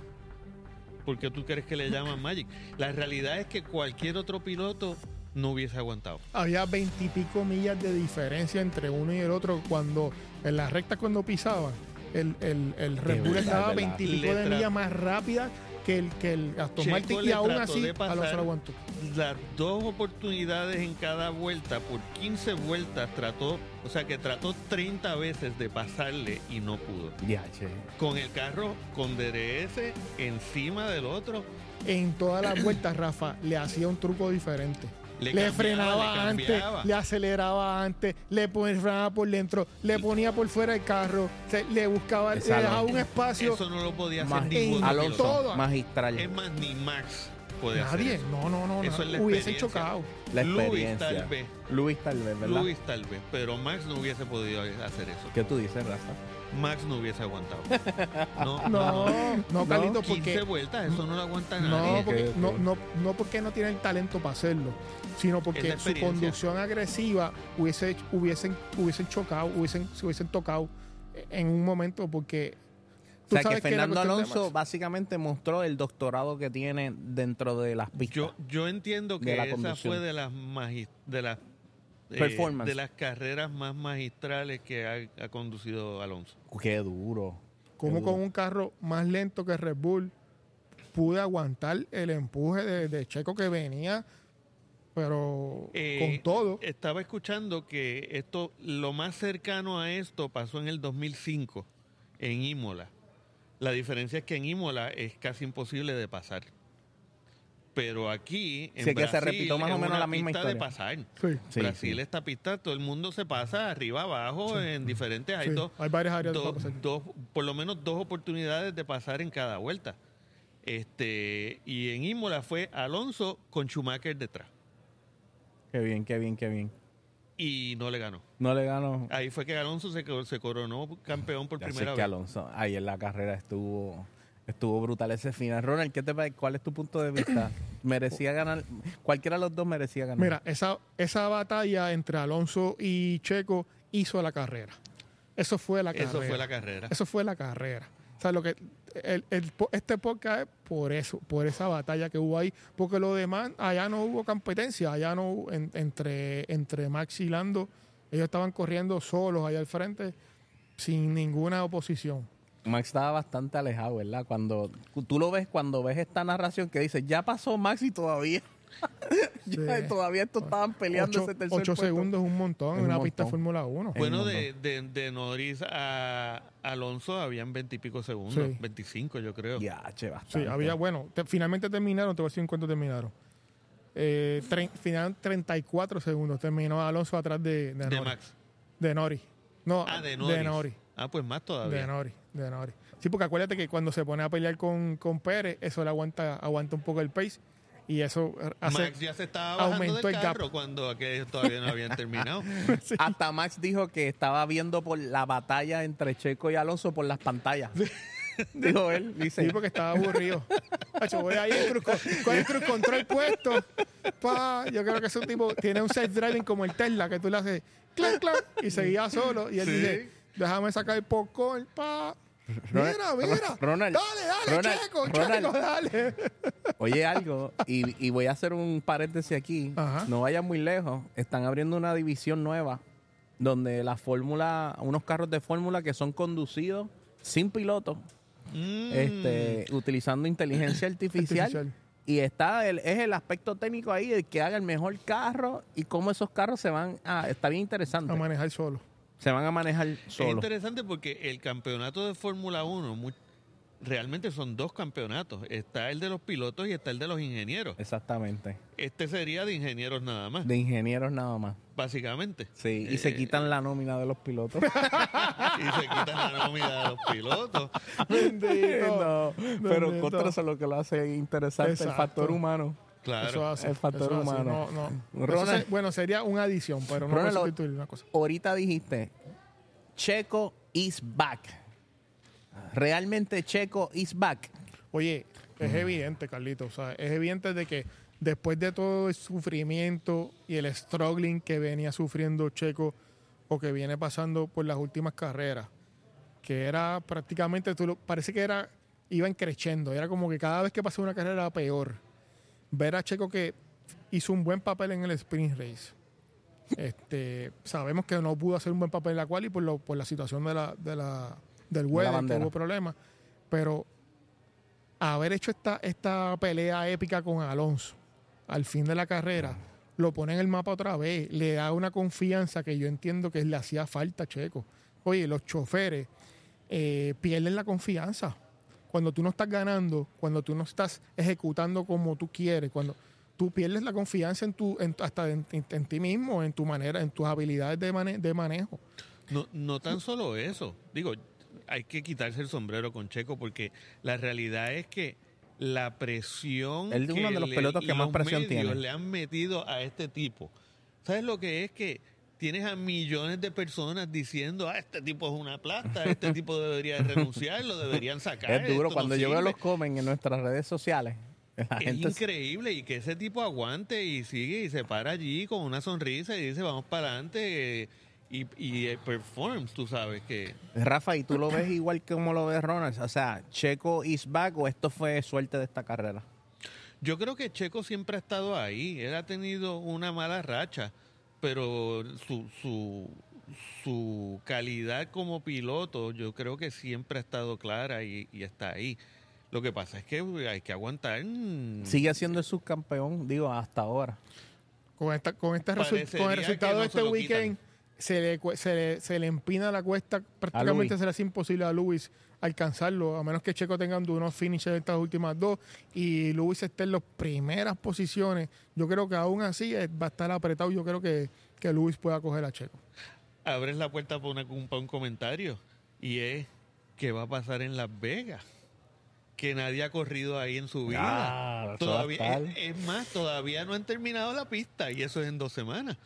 Porque tú crees que le llaman Magic. La realidad es que cualquier otro piloto no hubiese aguantado. había veintipico millas de diferencia entre uno y el otro cuando en la recta cuando pisaban el, el, el Red Bull estaba veintipico de millas más rápida que el que el Aston Checo Martin y aún así de Alonso pasar lo aguantó las dos oportunidades en cada vuelta por 15 vueltas trató, o sea que trató 30 veces de pasarle y no pudo. Ya, che. Con el carro con DRS encima del otro, en todas las vueltas Rafa le hacía un truco diferente le, frenaba le antes, le aceleraba antes, le frenaba por dentro, le ponía por fuera el carro, se- le buscaba, le dejaba no. un espacio. Eso no lo podía hacer ningún Alonso, magistral. Es más, ni Max puede hacer Nadie, eso. no, no, no, Eso no. es la experiencia. chocado. La Luis experiencia. tal vez. Luis tal vez, ¿verdad? Luis tal vez, pero Max no hubiese podido hacer eso. ¿Qué tú dices, Rafa? Max no hubiese aguantado. No, No, no, Carlito, 15 porque vueltas, eso no lo aguanta No, nadie. porque, ok. No, no, no porque no tiene el talento para hacerlo, sino porque su conducción agresiva hubiese, hubiesen, hubiesen chocado, hubiesen, se hubiesen tocado en un momento porque... O sea, que sabes Fernando Alonso básicamente mostró el doctorado que tiene dentro de las pistas. Yo, yo entiendo que la esa conducción. fue de las de las eh, Performance. de las carreras más magistrales que ha, ha conducido Alonso. Qué duro. como con un carro más lento que Red Bull pude aguantar el empuje de, de Checo que venía, pero Eh, con todo. Estaba escuchando que esto, lo más cercano a esto pasó en el 2005 en Imola. La diferencia es que en Imola es casi imposible de pasar. Pero aquí, en Sí, que se Brasil, repitió más o menos la misma pista de historia. pasar. Sí, Sí, Brasil, sí. esta pista, todo el mundo se pasa arriba, abajo, en diferentes. Hay, sí, dos, hay varias áreas dos- dos- por lo menos dos oportunidades de pasar en cada vuelta. Este, y en Imola fue Alonso con Schumacher detrás. Qué bien, qué bien, qué bien. Y no le ganó. No le ganó. Ahí fue que Alonso se, se coronó campeón por Ya sé primera que vez. Alonso, ahí en la carrera estuvo estuvo brutal ese final. Ronald, ¿qué te parece? ¿Cuál es tu punto de vista? ¿Merecía ganar? Cualquiera de los dos merecía ganar. Mira, esa, esa batalla entre Alonso y Checo hizo la carrera. Eso fue la carrera. Eso fue la carrera. Eso fue la carrera. O sea, lo que el, el este podcast es por eso, por esa batalla que hubo ahí, porque lo demás, allá no hubo competencia, allá no en- entre, entre Max y Lando, ellos estaban corriendo solos allá al frente, sin ninguna oposición. Max estaba bastante alejado, ¿verdad? Cuando tú lo ves, cuando ves esta narración que dice, ya pasó Max y todavía, Sí. todavía estos estaban peleando Ocho, ese tercer ocho puesto. segundos es un montón en un una pista de. Fórmula 1. Bueno, de, de, de Norris a Alonso habían veintipico segundos, Sí. 25 yo creo. Ya, che, Sí, bastante. había, bueno, te- finalmente terminaron, te voy a decir en cuánto terminaron. Eh, tre- finalaron 34 segundos, terminó Alonso atrás de, de, De Norris. Max. De Norris. No, Ah, de Norris. de Norris. Ah, pues más todavía. De Norris, de Norris. Sí, porque acuérdate que cuando se pone a pelear con, con Pérez, eso le aguanta, aguanta un poco el pace y eso hace... Max ya se estaba bajando del carro cuando aquellos todavía no habían terminado. Sí. Hasta Max dijo que estaba viendo por la batalla entre Checo y Alonso por las pantallas. Dijo él, dice. Sí, porque estaba aburrido. Hacho, voy ahí con, con el cruz control puesto. Pa, yo creo que ese tipo tiene un self-driving como el Tesla, que tú le haces clac, clac, y seguía solo. Y él Sí. dice, déjame sacar el popcorn, pa. Mira, mira. Ronald, dale, dale, Ronald, Checo, Ronald. Checo, dale. Oye algo, y, y voy a hacer un paréntesis aquí. Ajá. No vayan muy lejos. Están abriendo una división nueva donde la fórmula, unos carros de fórmula que son conducidos sin piloto, Mm. este, utilizando inteligencia artificial. Artificial. Y está el, es el aspecto técnico ahí, el que haga el mejor carro y cómo esos carros se van a... Está bien interesante. A manejar solo. Se van a manejar Es solos. interesante porque el campeonato de Fórmula 1 mu- realmente son dos campeonatos. Está el de los pilotos y está el de los ingenieros. Exactamente. Este sería de ingenieros nada más, De ingenieros nada más. básicamente. Sí, y se Eh, quitan la nómina de los pilotos. Y se quitan la nómina de los pilotos. no, pero Bendito. contra eso es lo que lo hace interesante, Exacto. el factor humano. Claro. Eso hace, el factor eso hace. humano. No, no. Ronald. Eso se- bueno, sería una adición, pero no Ronald, sustituir una cosa. Ahorita dijiste, Checo is back. Realmente Checo is back. Oye, es evidente, Carlito, o sea, es evidente de que después de todo el sufrimiento y el struggling que venía sufriendo Checo o que viene pasando por las últimas carreras, que era prácticamente, tú lo- parece que era, iban creciendo, era como que cada vez que pasaba una carrera era peor. Ver a Checo que hizo un buen papel en el sprint race. Este, sabemos que no pudo hacer un buen papel en la cual y por, lo, por la situación de la, de la, del weather, que hubo problemas, pero haber hecho esta, esta pelea épica con Alonso al fin de la carrera, lo pone en el mapa otra vez, le da una confianza que yo entiendo que le hacía falta a Checo. Oye, los choferes eh, pierden la confianza. Cuando tú no estás ganando, cuando tú no estás ejecutando como tú quieres, cuando tú pierdes la confianza en tu, en- hasta en, en- en ti mismo, en tu manera, en tus habilidades de, mane- de manejo. No, no tan solo eso. Digo, hay que quitarse el sombrero con Checo porque la realidad es que la presión Él es uno de los le- que más presión tiene. le han metido a este tipo. ¿Sabes lo que es que tienes a millones de personas diciendo, ah, este tipo es una plasta, este tipo debería renunciar, lo deberían sacar. es duro. no Cuando yo veo sirve"? los comen en nuestras redes sociales, la Es gente increíble y que ese tipo aguante y sigue y se para allí con una sonrisa y dice vamos para adelante y, y eh, performs, tú sabes que Rafa, ¿y tú lo ves igual que como lo ves Ronald? O sea, ¿Checo is back o esto fue suerte de esta carrera? Yo creo que Checo siempre ha estado ahí. Él ha tenido una mala racha, pero su, su, su calidad como piloto yo creo que siempre ha estado clara y, y está ahí. Lo que pasa es que hay que aguantar. mm, Sigue siendo el subcampeón, digo, hasta ahora. Con, esta, con, este resu- con el resultado no de este weekend, se le, se, le, se le empina la cuesta, prácticamente Luis. se le hace imposible a Luis alcanzarlo, a menos que Checo tenga unos finishes de estas últimas dos y Luis esté en las primeras posiciones. Yo creo que aún así eh, va a estar apretado. Yo creo que, que Luis pueda coger a Checo. abres la puerta para, una- para un comentario y es qué va a pasar en Las Vegas. Que nadie ha corrido ahí en su vida. Ah, a todavía, es, es más, todavía no han terminado la pista y eso es en dos semanas.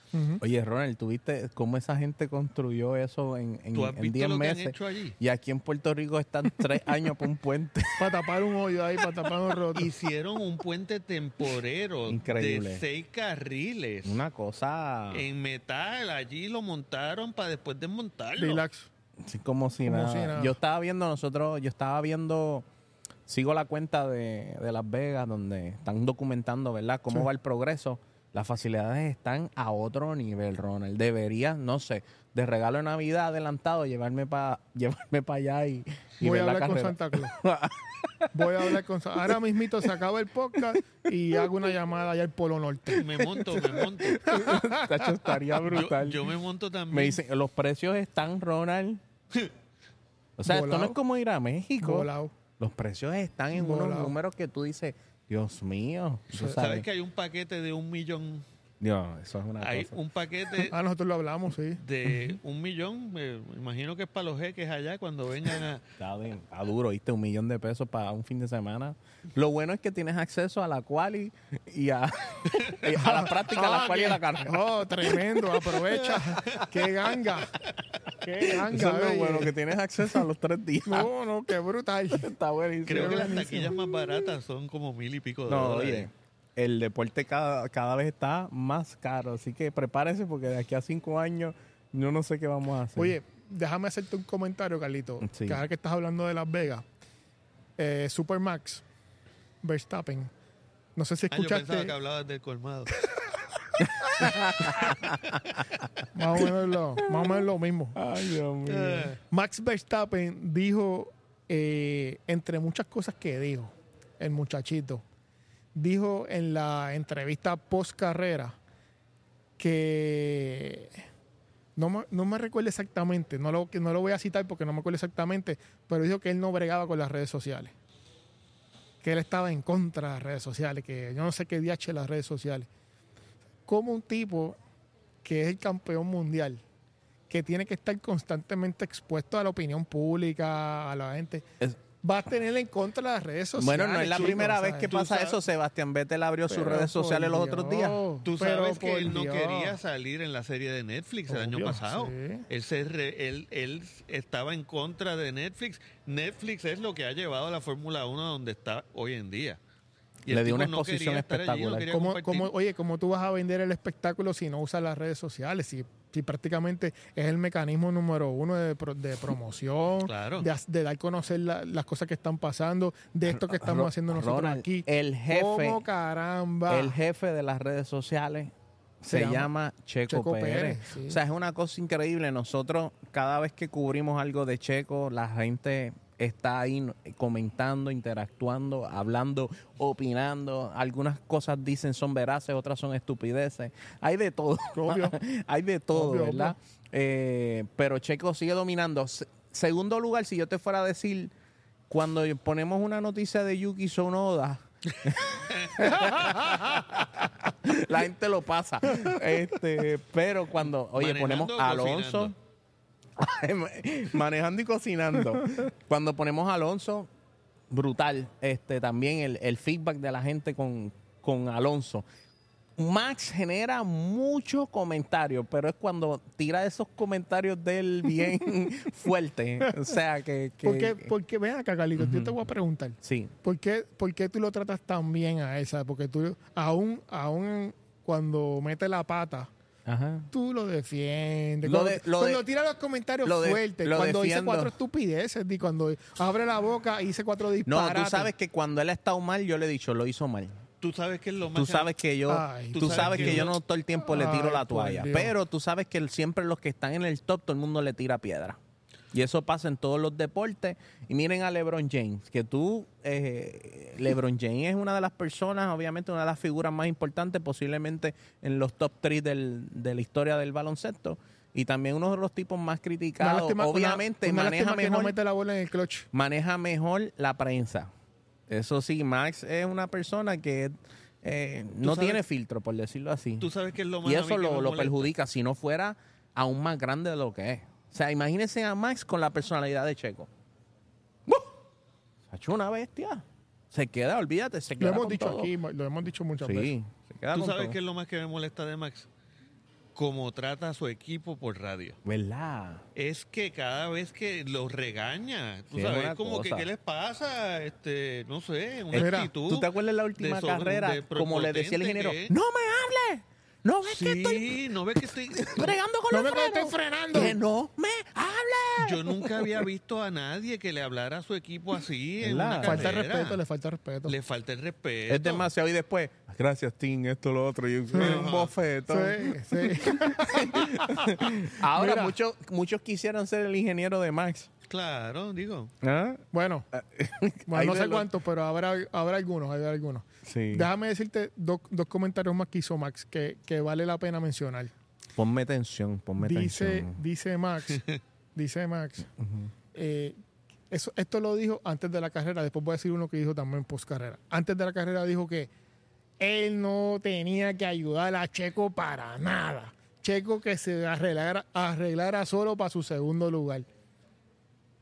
Oye, Ronald, ¿tuviste cómo esa gente construyó eso en, en, ¿Tú has en visto 10 lo que han meses? hecho allí? Y aquí en Puerto Rico están tres años por un puente. Para tapar un hoyo ahí, para tapar un roto. Hicieron un puente temporero Increíble. de seis carriles Una cosa en metal. Allí lo montaron para después desmontarlo. Relax. así como si, Como nada. si nada. Yo estaba viendo nosotros, yo estaba viendo, sigo la cuenta de, de Las Vegas donde están documentando, ¿verdad? Cómo Sí. va el progreso. Las facilidades están a otro nivel, Ronald. Deberías, no sé, de regalo de Navidad adelantado, llevarme para llevarme para allá y, y Voy a la hablar con. Santa Claus. Voy a hablar con Santa Ahora mismito se acaba el podcast y hago una llamada allá al Polo Norte. Me monto, me monto. Tacho, estaría brutal. yo me monto también. Me dicen, los precios están, Ronald. O sea, esto no es como ir a México. Volado. Los precios están en unos números que tú dices, Dios mío. tú ¿Sabes sabes. que hay un paquete de un millón? Dios, eso es una Hay cosa. un paquete Ah, nosotros lo hablamos, sí. de un millón. Me imagino que es para los jeques allá cuando vengan a. Está, bien, está duro, ¿viste? Un millón de pesos para un fin de semana. Lo bueno es que tienes acceso a la quali y a, y a la práctica, a la Ah, quali y a la carrera. Oh, tremendo, aprovecha. Qué ganga. Qué ganga. Eso es lo bueno, que tienes acceso a los tres días. No, no, qué brutal. Está buenísimo. Creo que las taquillas más baratas son como mil y pico de No, dólares. oye, el deporte cada, cada vez está más caro, así que prepárese porque de aquí a cinco años yo no sé qué vamos a hacer. Oye, déjame hacerte un comentario, Carlito. Sí. Que ahora que estás hablando de Las Vegas, eh, Supermax, Verstappen. No sé si Ah, yo pensaba que escuchaste hablabas del colmado. más o, menos lo, más o menos lo mismo. Ay, Dios mío. Eh, Max Verstappen dijo, eh, entre muchas cosas que dijo, el muchachito, dijo en la entrevista post carrera que no me, recuerdo exactamente, no lo, no lo voy a citar porque no me acuerdo exactamente, pero dijo que él no bregaba con las redes sociales. Que él estaba en contra de las redes sociales, que yo no sé qué DH las redes sociales. Como un tipo que es el campeón mundial, que tiene que estar constantemente expuesto a la opinión pública, a la gente, va a tener en contra de las redes sociales. Bueno, no es la chicos, primera vez que pasa sabes- eso. Sebastián Vettel abrió sus redes sociales los otros días. Tú sabes que él no quería salir en la serie de Netflix el año pasado. sí. Él, se re- él, él estaba en contra de Netflix. Netflix es lo que ha llevado a la Fórmula 1 donde está hoy en día. Y Le dio una no exposición quería estar allí, no espectacular. quería ¿Cómo, cómo- oye, ¿cómo tú vas a vender el espectáculo si no usas las redes sociales? Si, si prácticamente es el mecanismo número uno de, pro- de promoción, Claro. de, dar a conocer la- las cosas que están pasando, de esto que estamos Ro- haciendo nosotros Ronald, aquí. el jefe- ¿Cómo caramba? El jefe de las redes sociales Se se, llama llama, Checo, Checo Pérez. Pérez, sí. O sea, es una cosa increíble. Nosotros, cada vez que cubrimos algo de Checo, la gente está ahí no- comentando, interactuando, hablando, opinando. Algunas cosas dicen son veraces, otras son estupideces. Hay de todo. Obvio. Hay de todo, Obvio, ¿verdad? obvio. Eh, pero Checo sigue dominando. Se- segundo lugar, si yo te fuera a decir, cuando ponemos una noticia de Yuki Sonoda, la gente lo pasa. Este, pero cuando, oye, Manejando ponemos Alonso, manejando y cocinando. Cuando ponemos a Alonso, brutal. Este, también el, el feedback de la gente con, con Alonso. Max genera muchos comentarios, pero es cuando tira esos comentarios de él bien fuerte. O sea, que... que Porque, porque ven acá, Carlito, yo te voy a preguntar. Sí. ¿Por qué, por qué tú lo tratas tan bien a esa? Porque tú, aún, aún cuando mete la pata, Ajá. tú lo defiendes. Lo cuando de- lo cuando de- tira los comentarios lo de- fuertes, lo cuando dice defiendo. cuatro estupideces, y cuando abre la boca y dice cuatro No, disparates. tú sabes que cuando él ha estado mal, yo le he dicho, lo hizo mal. Tú sabes que es lo más... Tú sabes que yo, Ay, tú, tú sabes, sabes que, que yo no todo el tiempo le tiro la toalla, pero tú sabes que siempre los que están en el top, todo el mundo le tira piedra. Y eso pasa en todos los deportes. Y miren a LeBron James, que tú, eh, LeBron James es una de las personas, obviamente una de las figuras más importantes, posiblemente en los top 3 del, de la historia del baloncesto. Y también uno de los tipos más criticados. lástima- obviamente una maneja mejor no mete la bola en el clutch. maneja mejor la prensa. Eso sí, Max es una persona que eh, no sabes- tiene filtro, por decirlo así. Tú sabes que es lo más... Y eso lo, lo perjudica si no fuera aún más grande de lo que es. O sea, imagínense a Max con la personalidad de Checo. ¡Buh! Ha hecho una bestia. Se queda, olvídate, se Lo queda hemos con dicho todo. aquí, lo hemos dicho muchas veces. Sí, se queda ¿Tú con sabes todo. qué es lo más que me molesta de Max? Cómo trata a su equipo por radio. ¿Verdad? Es que cada vez que los regaña, tú Sí, es sabes, una como que. ¿qué les pasa? Este, no sé, una actitud. ¿Tú te acuerdas de la última carrera? de Como le decía el ingeniero, es. ¡No me hable! ¿No ves que estoy Sí, no ves que estoy... bregando con No los me estoy frenos? frenando. ¡Que no me hable! Yo nunca había visto a nadie que le hablara a su equipo así en una Falta carrera. respeto, le falta respeto. Le falta el respeto. Es demasiado. Y después, gracias, Tim, esto, lo otro. Y un Ajá. bofetón. Sí, sí. Ahora, Mira. muchos, muchos quisieran ser el ingeniero de Max. Claro, digo. ¿Ah? Bueno, bueno, no sé cuántos, pero habrá, habrá algunos, habrá algunos. Sí. Déjame decirte dos, dos comentarios más que hizo Max que, que vale la pena mencionar. Ponme tensión, ponme Dice, tensión. dice Max, dice Max, eh, eso, esto lo dijo antes de la carrera, después voy a decir uno que dijo también post carrera. Antes de la carrera dijo que él no tenía que ayudar a Checo para nada. Checo que se arreglara, arreglara solo para su segundo lugar.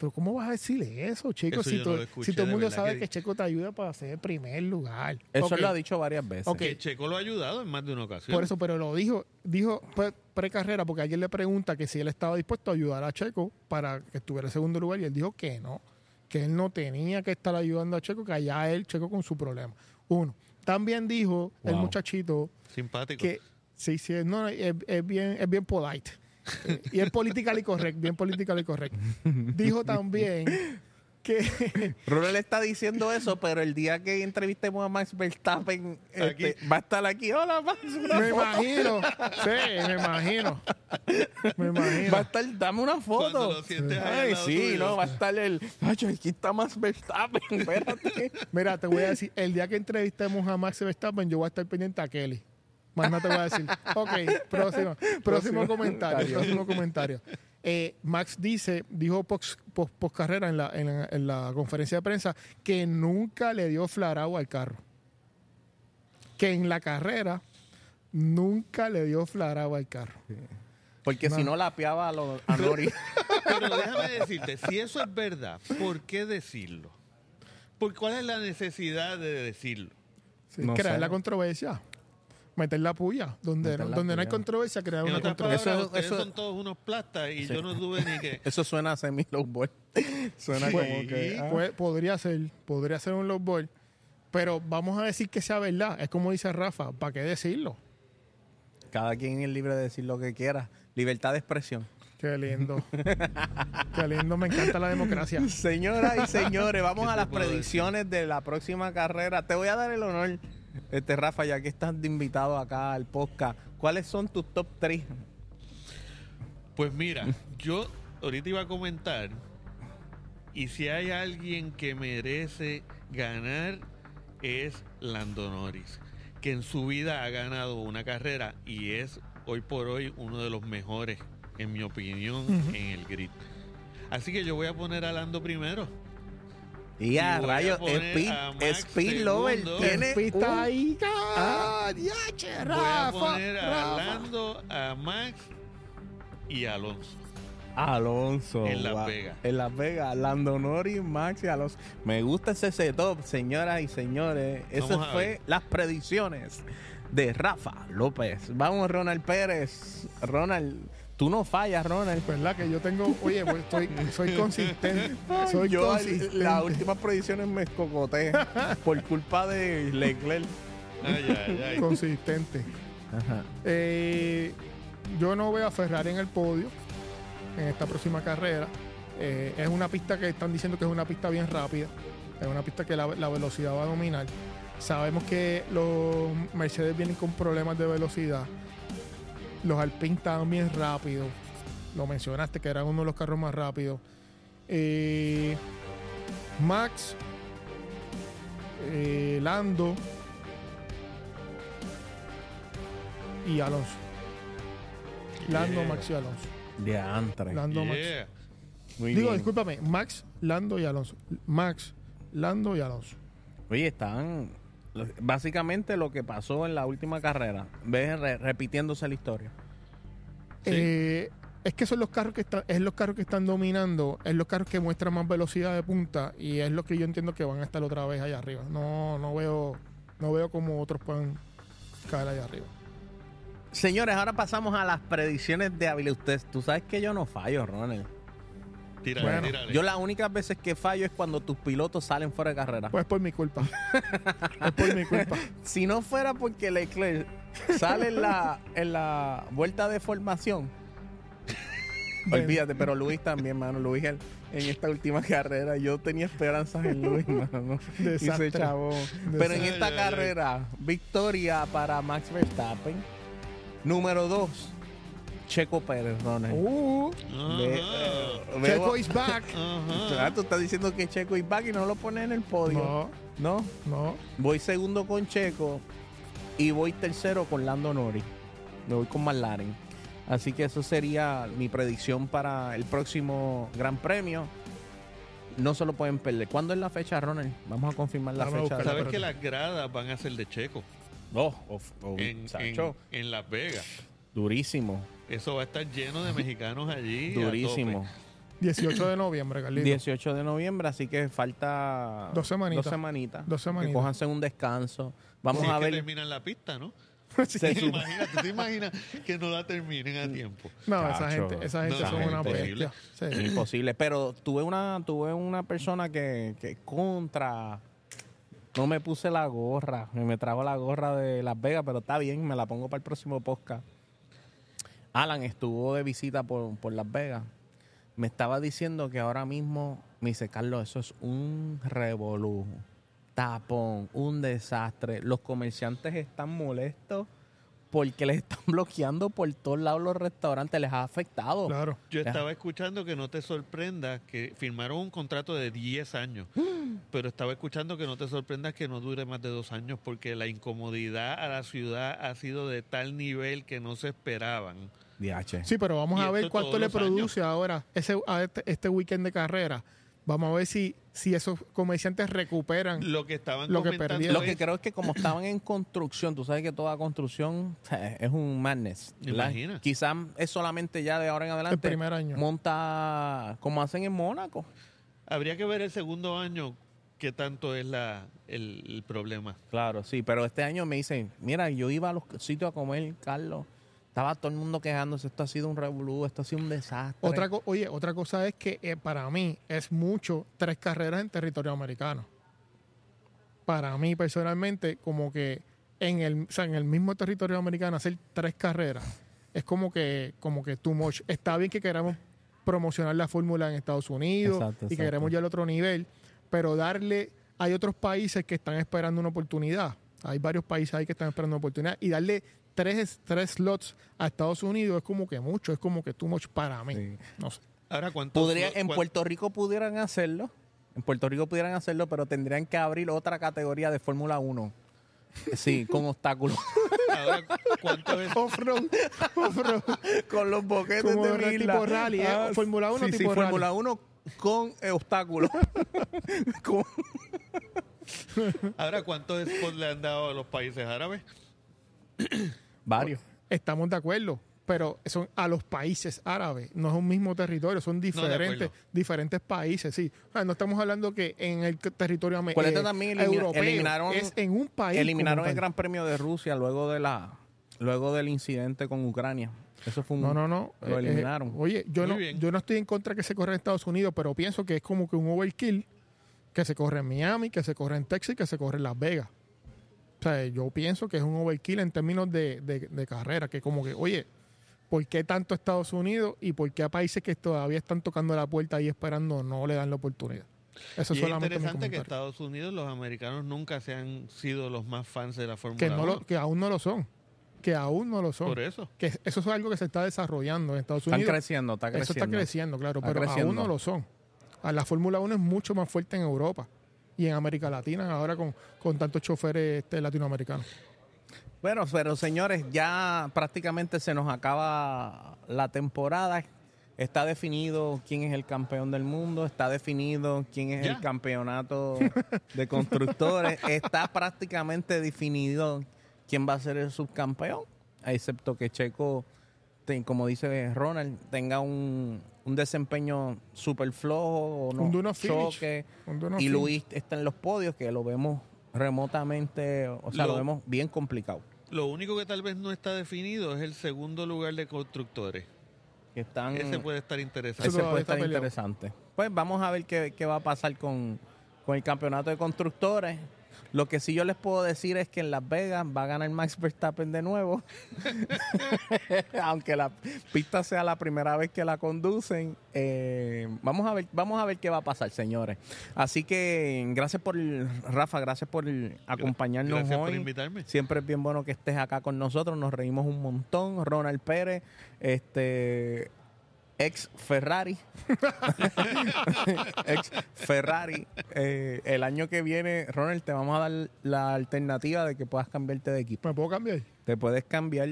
Pero ¿cómo vas a decirle eso, Checo? Eso Si, yo to- no lo escuché, si todo el mundo sabe que- que Checo te ayuda para hacer el primer lugar. Eso lo ha dicho varias veces. Ok. Que Checo lo ha ayudado en más de una ocasión. Por eso, pero lo dijo, dijo pre- pre-carrera, porque alguien le pregunta que si él estaba dispuesto a ayudar a Checo para que estuviera en segundo lugar, y él dijo que no, que él no tenía que estar ayudando a Checo, que allá él, Checo, con su problema. Uno. También dijo el muchachito Simpático. que sí, sí, no, no, es, es bien, es bien polite. Y es politically correct, bien politically correct. Dijo también que Ronald está diciendo eso, pero el día que entrevistemos a Max Verstappen, este, va a estar aquí. Hola, Max. una me foto". imagino, sí, me imagino, me imagino. Va a estar, dame una foto. Ay, sí, tuyo. no, va a estar el. Ay, aquí está Max Verstappen, espérate. Mira, te voy a decir, el día que entrevistemos a Max Verstappen, yo voy a estar pendiente a Kelly. Más no te voy a decir. Ok, próximo, próximo comentario. Próximo comentario. Eh, Max dice, dijo post, post- post carrera en la, en, la, en la conferencia de prensa que nunca le dio flarado al carro. Que en la carrera nunca le dio flarado al carro. Porque si no lapeaba a, los, a Nori. Pero déjame decirte, si eso es verdad, ¿por qué decirlo? ¿Por cuál es la necesidad de decirlo? Sí, No crear sé. la controversia. Meter la puya. Donde, Meter la donde no hay controversia, crear En una controversia. palabras, Eso- eso- son todos unos plastas y yo no tuve ni que... Eso suena a semi low ball. Suena Sí. como que. ah. Pues, podría ser, podría ser un low ball. Pero vamos a decir que sea verdad. Es como dice Rafa, ¿para qué decirlo? Cada quien es libre de decir lo que quiera. Libertad de expresión. Qué lindo. qué lindo, me encanta la democracia. Señoras y señores, vamos ¿Qué a las predicciones de la próxima carrera. Te voy a dar el honor, este Rafa, ya que estás de invitado acá al podcast. ¿Cuáles son tus top 3? Pues mira, yo ahorita iba a comentar, y si hay alguien que merece ganar, es Lando Norris, que en su vida ha ganado una carrera y es hoy por hoy uno de los mejores, en mi opinión, en el grid. Así que yo voy a poner a Lando primero. Y a poner Speed, Speed Lover tiene Pista un- ahí. Ah. ¡Ah, diache, Voy a Rafa! poner a Rafa. Lando, a Max y a Alonso. Alonso. En Las. Vegas. En Las Vegas. Lando Norris, Max y Alonso. Me gusta ese setup, señoras y señores. Esas fue ver. las predicciones de Rafa López. Vamos, Ronald Pérez. Ronald, tú no fallas, Ronald. ¿Verdad que yo tengo, oye, pues estoy, soy consistente. Soy Yo consistente. las últimas predicciones me escocoté por culpa de Leclerc. Ay, ay, ay. consistente. Ajá. Eh, yo no veo a Ferrari en el podio en esta próxima carrera. Eh, es una pista que están diciendo que es una pista bien rápida. Es una pista que la, la velocidad va a dominar. Sabemos que los Mercedes vienen con problemas de velocidad. Los Alpine estaban bien rápidos. Lo mencionaste que eran uno de los carros más rápidos. Eh, Max, eh, Lando y Alonso. Lando, Yeah. Max y Alonso. De antre. Lando, Max. Muy Digo, bien. discúlpame, Max, Lando y Alonso. Max, Lando y Alonso. Oye, están básicamente lo que pasó en la última carrera. Ves re- repitiéndose la historia. Sí. Eh, Es que son los carros que están, es los carros que están dominando, es los carros que muestran más velocidad de punta y es lo que yo entiendo que van a estar otra vez allá arriba. No, no veo, no veo cómo otros pueden caer allá arriba. Señores, ahora pasamos a las predicciones de habilidad. Usted, tú sabes que yo no fallo, Ronald. Tírale, Bueno, tírale. Yo las únicas veces que fallo es cuando tus pilotos salen fuera de carrera. Pues es por mi culpa. es por mi culpa. Si no fuera porque Leclerc sale en la, en la vuelta de formación, olvídate, pero Luis también, mano. Luis el- en esta última carrera, yo tenía esperanzas en Luis, mano. Y se Desastre. chavó. Pero en Desastre. esta Ay, ay, ay. carrera, victoria para Max Verstappen. Número dos, Checo Pérez, Ronald. Uh. Ve- eh, Checo is back. Ah, tú estás diciendo que Checo is back y no lo pones en el podio. No, ¿No? no. Voy segundo con Checo y voy tercero con Lando Norris. Me voy con McLaren. Así que eso sería mi predicción para el próximo Gran Premio. No se lo pueden perder. ¿Cuándo es la fecha, Ronald? Vamos a confirmar la Vamos fecha. de la- ¿Sabes pero- que las gradas van a ser de Checo Oh, of- oh, en, Sacho. en- en Las Vegas? Durísimo, Eso va a estar lleno de mexicanos allí. durísimo. tope. 18 de noviembre, Carlito. 18 de noviembre, así que falta Dos semanitas. Dos semanitas. Dos semanitas. Que cójanse un descanso. Vamos Si es a que ver. terminan la pista, ¿no? Sí. Se ¿Te imaginas, ¿Tú te imaginas que no la terminen a tiempo? No, esa gente, esa gente No, son es una bestia. Sí. Imposible. Pero tuve una, tuve una persona que, que contra. No me puse la gorra. Me trajo la gorra de Las Vegas, pero está bien, me la pongo para el próximo podcast. Alan estuvo de visita por, por Las Vegas. Me estaba diciendo que ahora mismo, me dice, Carlos, eso es un revolú. Tapón, un desastre. Los comerciantes están molestos porque les están bloqueando por todos lados los restaurantes. Les ha afectado. Claro. Yo estaba escuchando que no te sorprenda que firmaron un contrato de 10 años, pero estaba escuchando que no te sorprenda que no dure más de dos años porque la incomodidad a la ciudad ha sido de tal nivel que no se esperaban. DH. Sí, pero vamos Y a ver cuánto le produce ahora ese, a este, este weekend de carrera. Vamos a ver si, si esos comerciantes recuperan. Lo que estaban Lo que perdieron. Lo que creo es que como estaban en construcción, tú sabes que toda construcción es un madness. Imagina. Quizás es solamente ya de ahora en adelante. El primer año. Monta como hacen en Mónaco. habría que ver el segundo año qué tanto es la, el, el problema. Claro, sí, pero este año me dicen, mira, yo iba a los sitios a comer, Carlos. Estaba todo el mundo quejándose, esto ha sido un revolú, esto ha sido un desastre. Otra co- Oye, otra cosa es que eh, para mí es mucho tres carreras en territorio americano. Para mí personalmente, como que en el, o sea, en el mismo territorio americano hacer tres carreras es como que, como que too much. Está bien que queramos promocionar la fórmula en Estados Unidos Exacto, y que queremos ya al otro nivel, pero darle, hay otros países que están esperando una oportunidad. Hay varios países ahí que están esperando una oportunidad y darle tres, tres slots a Estados Unidos es como que mucho, es como que too much para mí. Sí. No sé. Ahora, ¿cuántos Podría, cuán- en Puerto Rico pudieran hacerlo. En Puerto Rico pudieran hacerlo, pero tendrían que abrir otra categoría de Fórmula 1. Sí, con obstáculos. ahora, ¿cuánto es? Off-road, off-road. con los boquetes Como de Mila. tipo rally, ¿eh? Fórmula 1 sí, sí, tipo Fórmula rally. 1 con eh, obstáculos. Con- Ahora, ¿cuántos spots le han dado a los países árabes? Varios. Estamos de acuerdo, pero son a los países árabes, no es un mismo territorio, son diferentes, diferentes países, sí. O sea, no estamos hablando que en el territorio eh, también elimina- europeo, eliminaron- es en un país. Eliminaron el. Gran Premio de Rusia luego de la luego del incidente con Ucrania. Eso fue un No, no, no. Lo eh, eh, eliminaron. oye, yo Muy no, bien. yo no estoy en contra que se corra en Estados Unidos, pero pienso que es como que un overkill que se corre en Miami, que se corre en Texas y que se corre en Las Vegas. O sea, yo pienso que es un overkill en términos de, de- de carrera, que como que, oye, ¿por qué tanto Estados Unidos y por qué a países que todavía están tocando la puerta ahí esperando no le dan la oportunidad? Eso Y es interesante que. Estados Unidos, los americanos nunca se han sido los más fans de la Fórmula Que, no 1. lo, que aún no lo son. Que aún no lo son. Por eso. Que eso es algo que se está desarrollando en Estados Están Unidos. creciendo, está creciendo. Eso está creciendo, claro, Está pero creciendo. aún no lo son. A La Fórmula 1 es mucho más fuerte en Europa y en América Latina ahora con, con tantos choferes este, latinoamericanos. Bueno, pero señores, ya prácticamente se nos acaba la temporada. Está definido quién es el campeón del mundo, está definido quién es Ya. el campeonato de constructores, está prácticamente definido quién va a ser el subcampeón, excepto que Checo como dice Ronald, tenga un, un desempeño súper flojo o no Un do not finish. choque. Un do not y finish. Luis está en los podios, que lo vemos remotamente, o sea, lo, Lo- vemos bien complicado. Lo único que tal vez no está definido es el segundo lugar de constructores. Que están, Ese puede estar interesante. ese puede estar interesante. Pues vamos a ver qué, qué va a pasar con, con el campeonato de constructores. Lo que sí yo les puedo decir es que en Las Vegas va a ganar Max Verstappen de nuevo. Aunque la pista sea la primera vez que la conducen. eh, vamos, a ver, vamos a ver qué va a pasar, señores. Así que gracias por, Rafa, gracias por acompañarnos Gracias por hoy. invitarme. Siempre es bien bueno que estés acá con nosotros, nos reímos un montón. Ronald Pérez, este ex Ferrari, ex Ferrari. Eh, el año que viene, Ronald, te vamos a dar la alternativa de que puedas cambiarte de equipo. ¿Me puedo cambiar? Te puedes cambiar.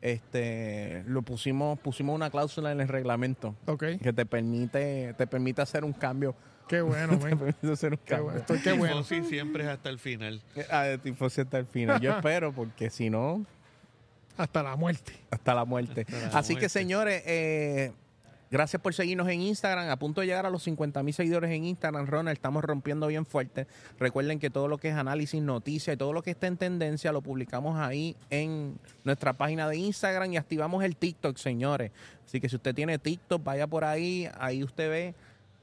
Este, lo pusimos, pusimos una cláusula en el reglamento Ok. que te permite, te permite hacer un cambio. Qué bueno, permite hacer un Qué cambio. bueno. Estoy qué bueno. Tifosi siempre es hasta el final. Ah, hasta el final. Yo espero, porque si no, Hasta la muerte. hasta la muerte. Hasta la Así que, señores, eh, gracias por seguirnos en Instagram. A punto de llegar a los 50 mil seguidores en Instagram, Ronald. Estamos rompiendo bien fuerte. Recuerden que todo lo que es análisis, noticias y todo lo que está en tendencia lo publicamos ahí en nuestra página de Instagram y activamos el TikTok, señores. Así que si usted tiene TikTok, vaya por ahí. Ahí usted ve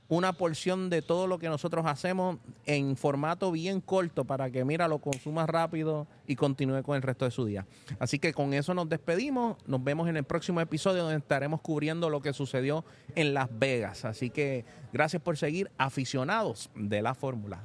una porción de todo lo que nosotros hacemos en formato bien corto para que, mira, lo consuma rápido y continúe con el resto de su día. Así que con eso nos despedimos. Nos vemos en el próximo episodio donde estaremos cubriendo lo que sucedió en Las Vegas. Así que gracias por seguir aficionados de la fórmula.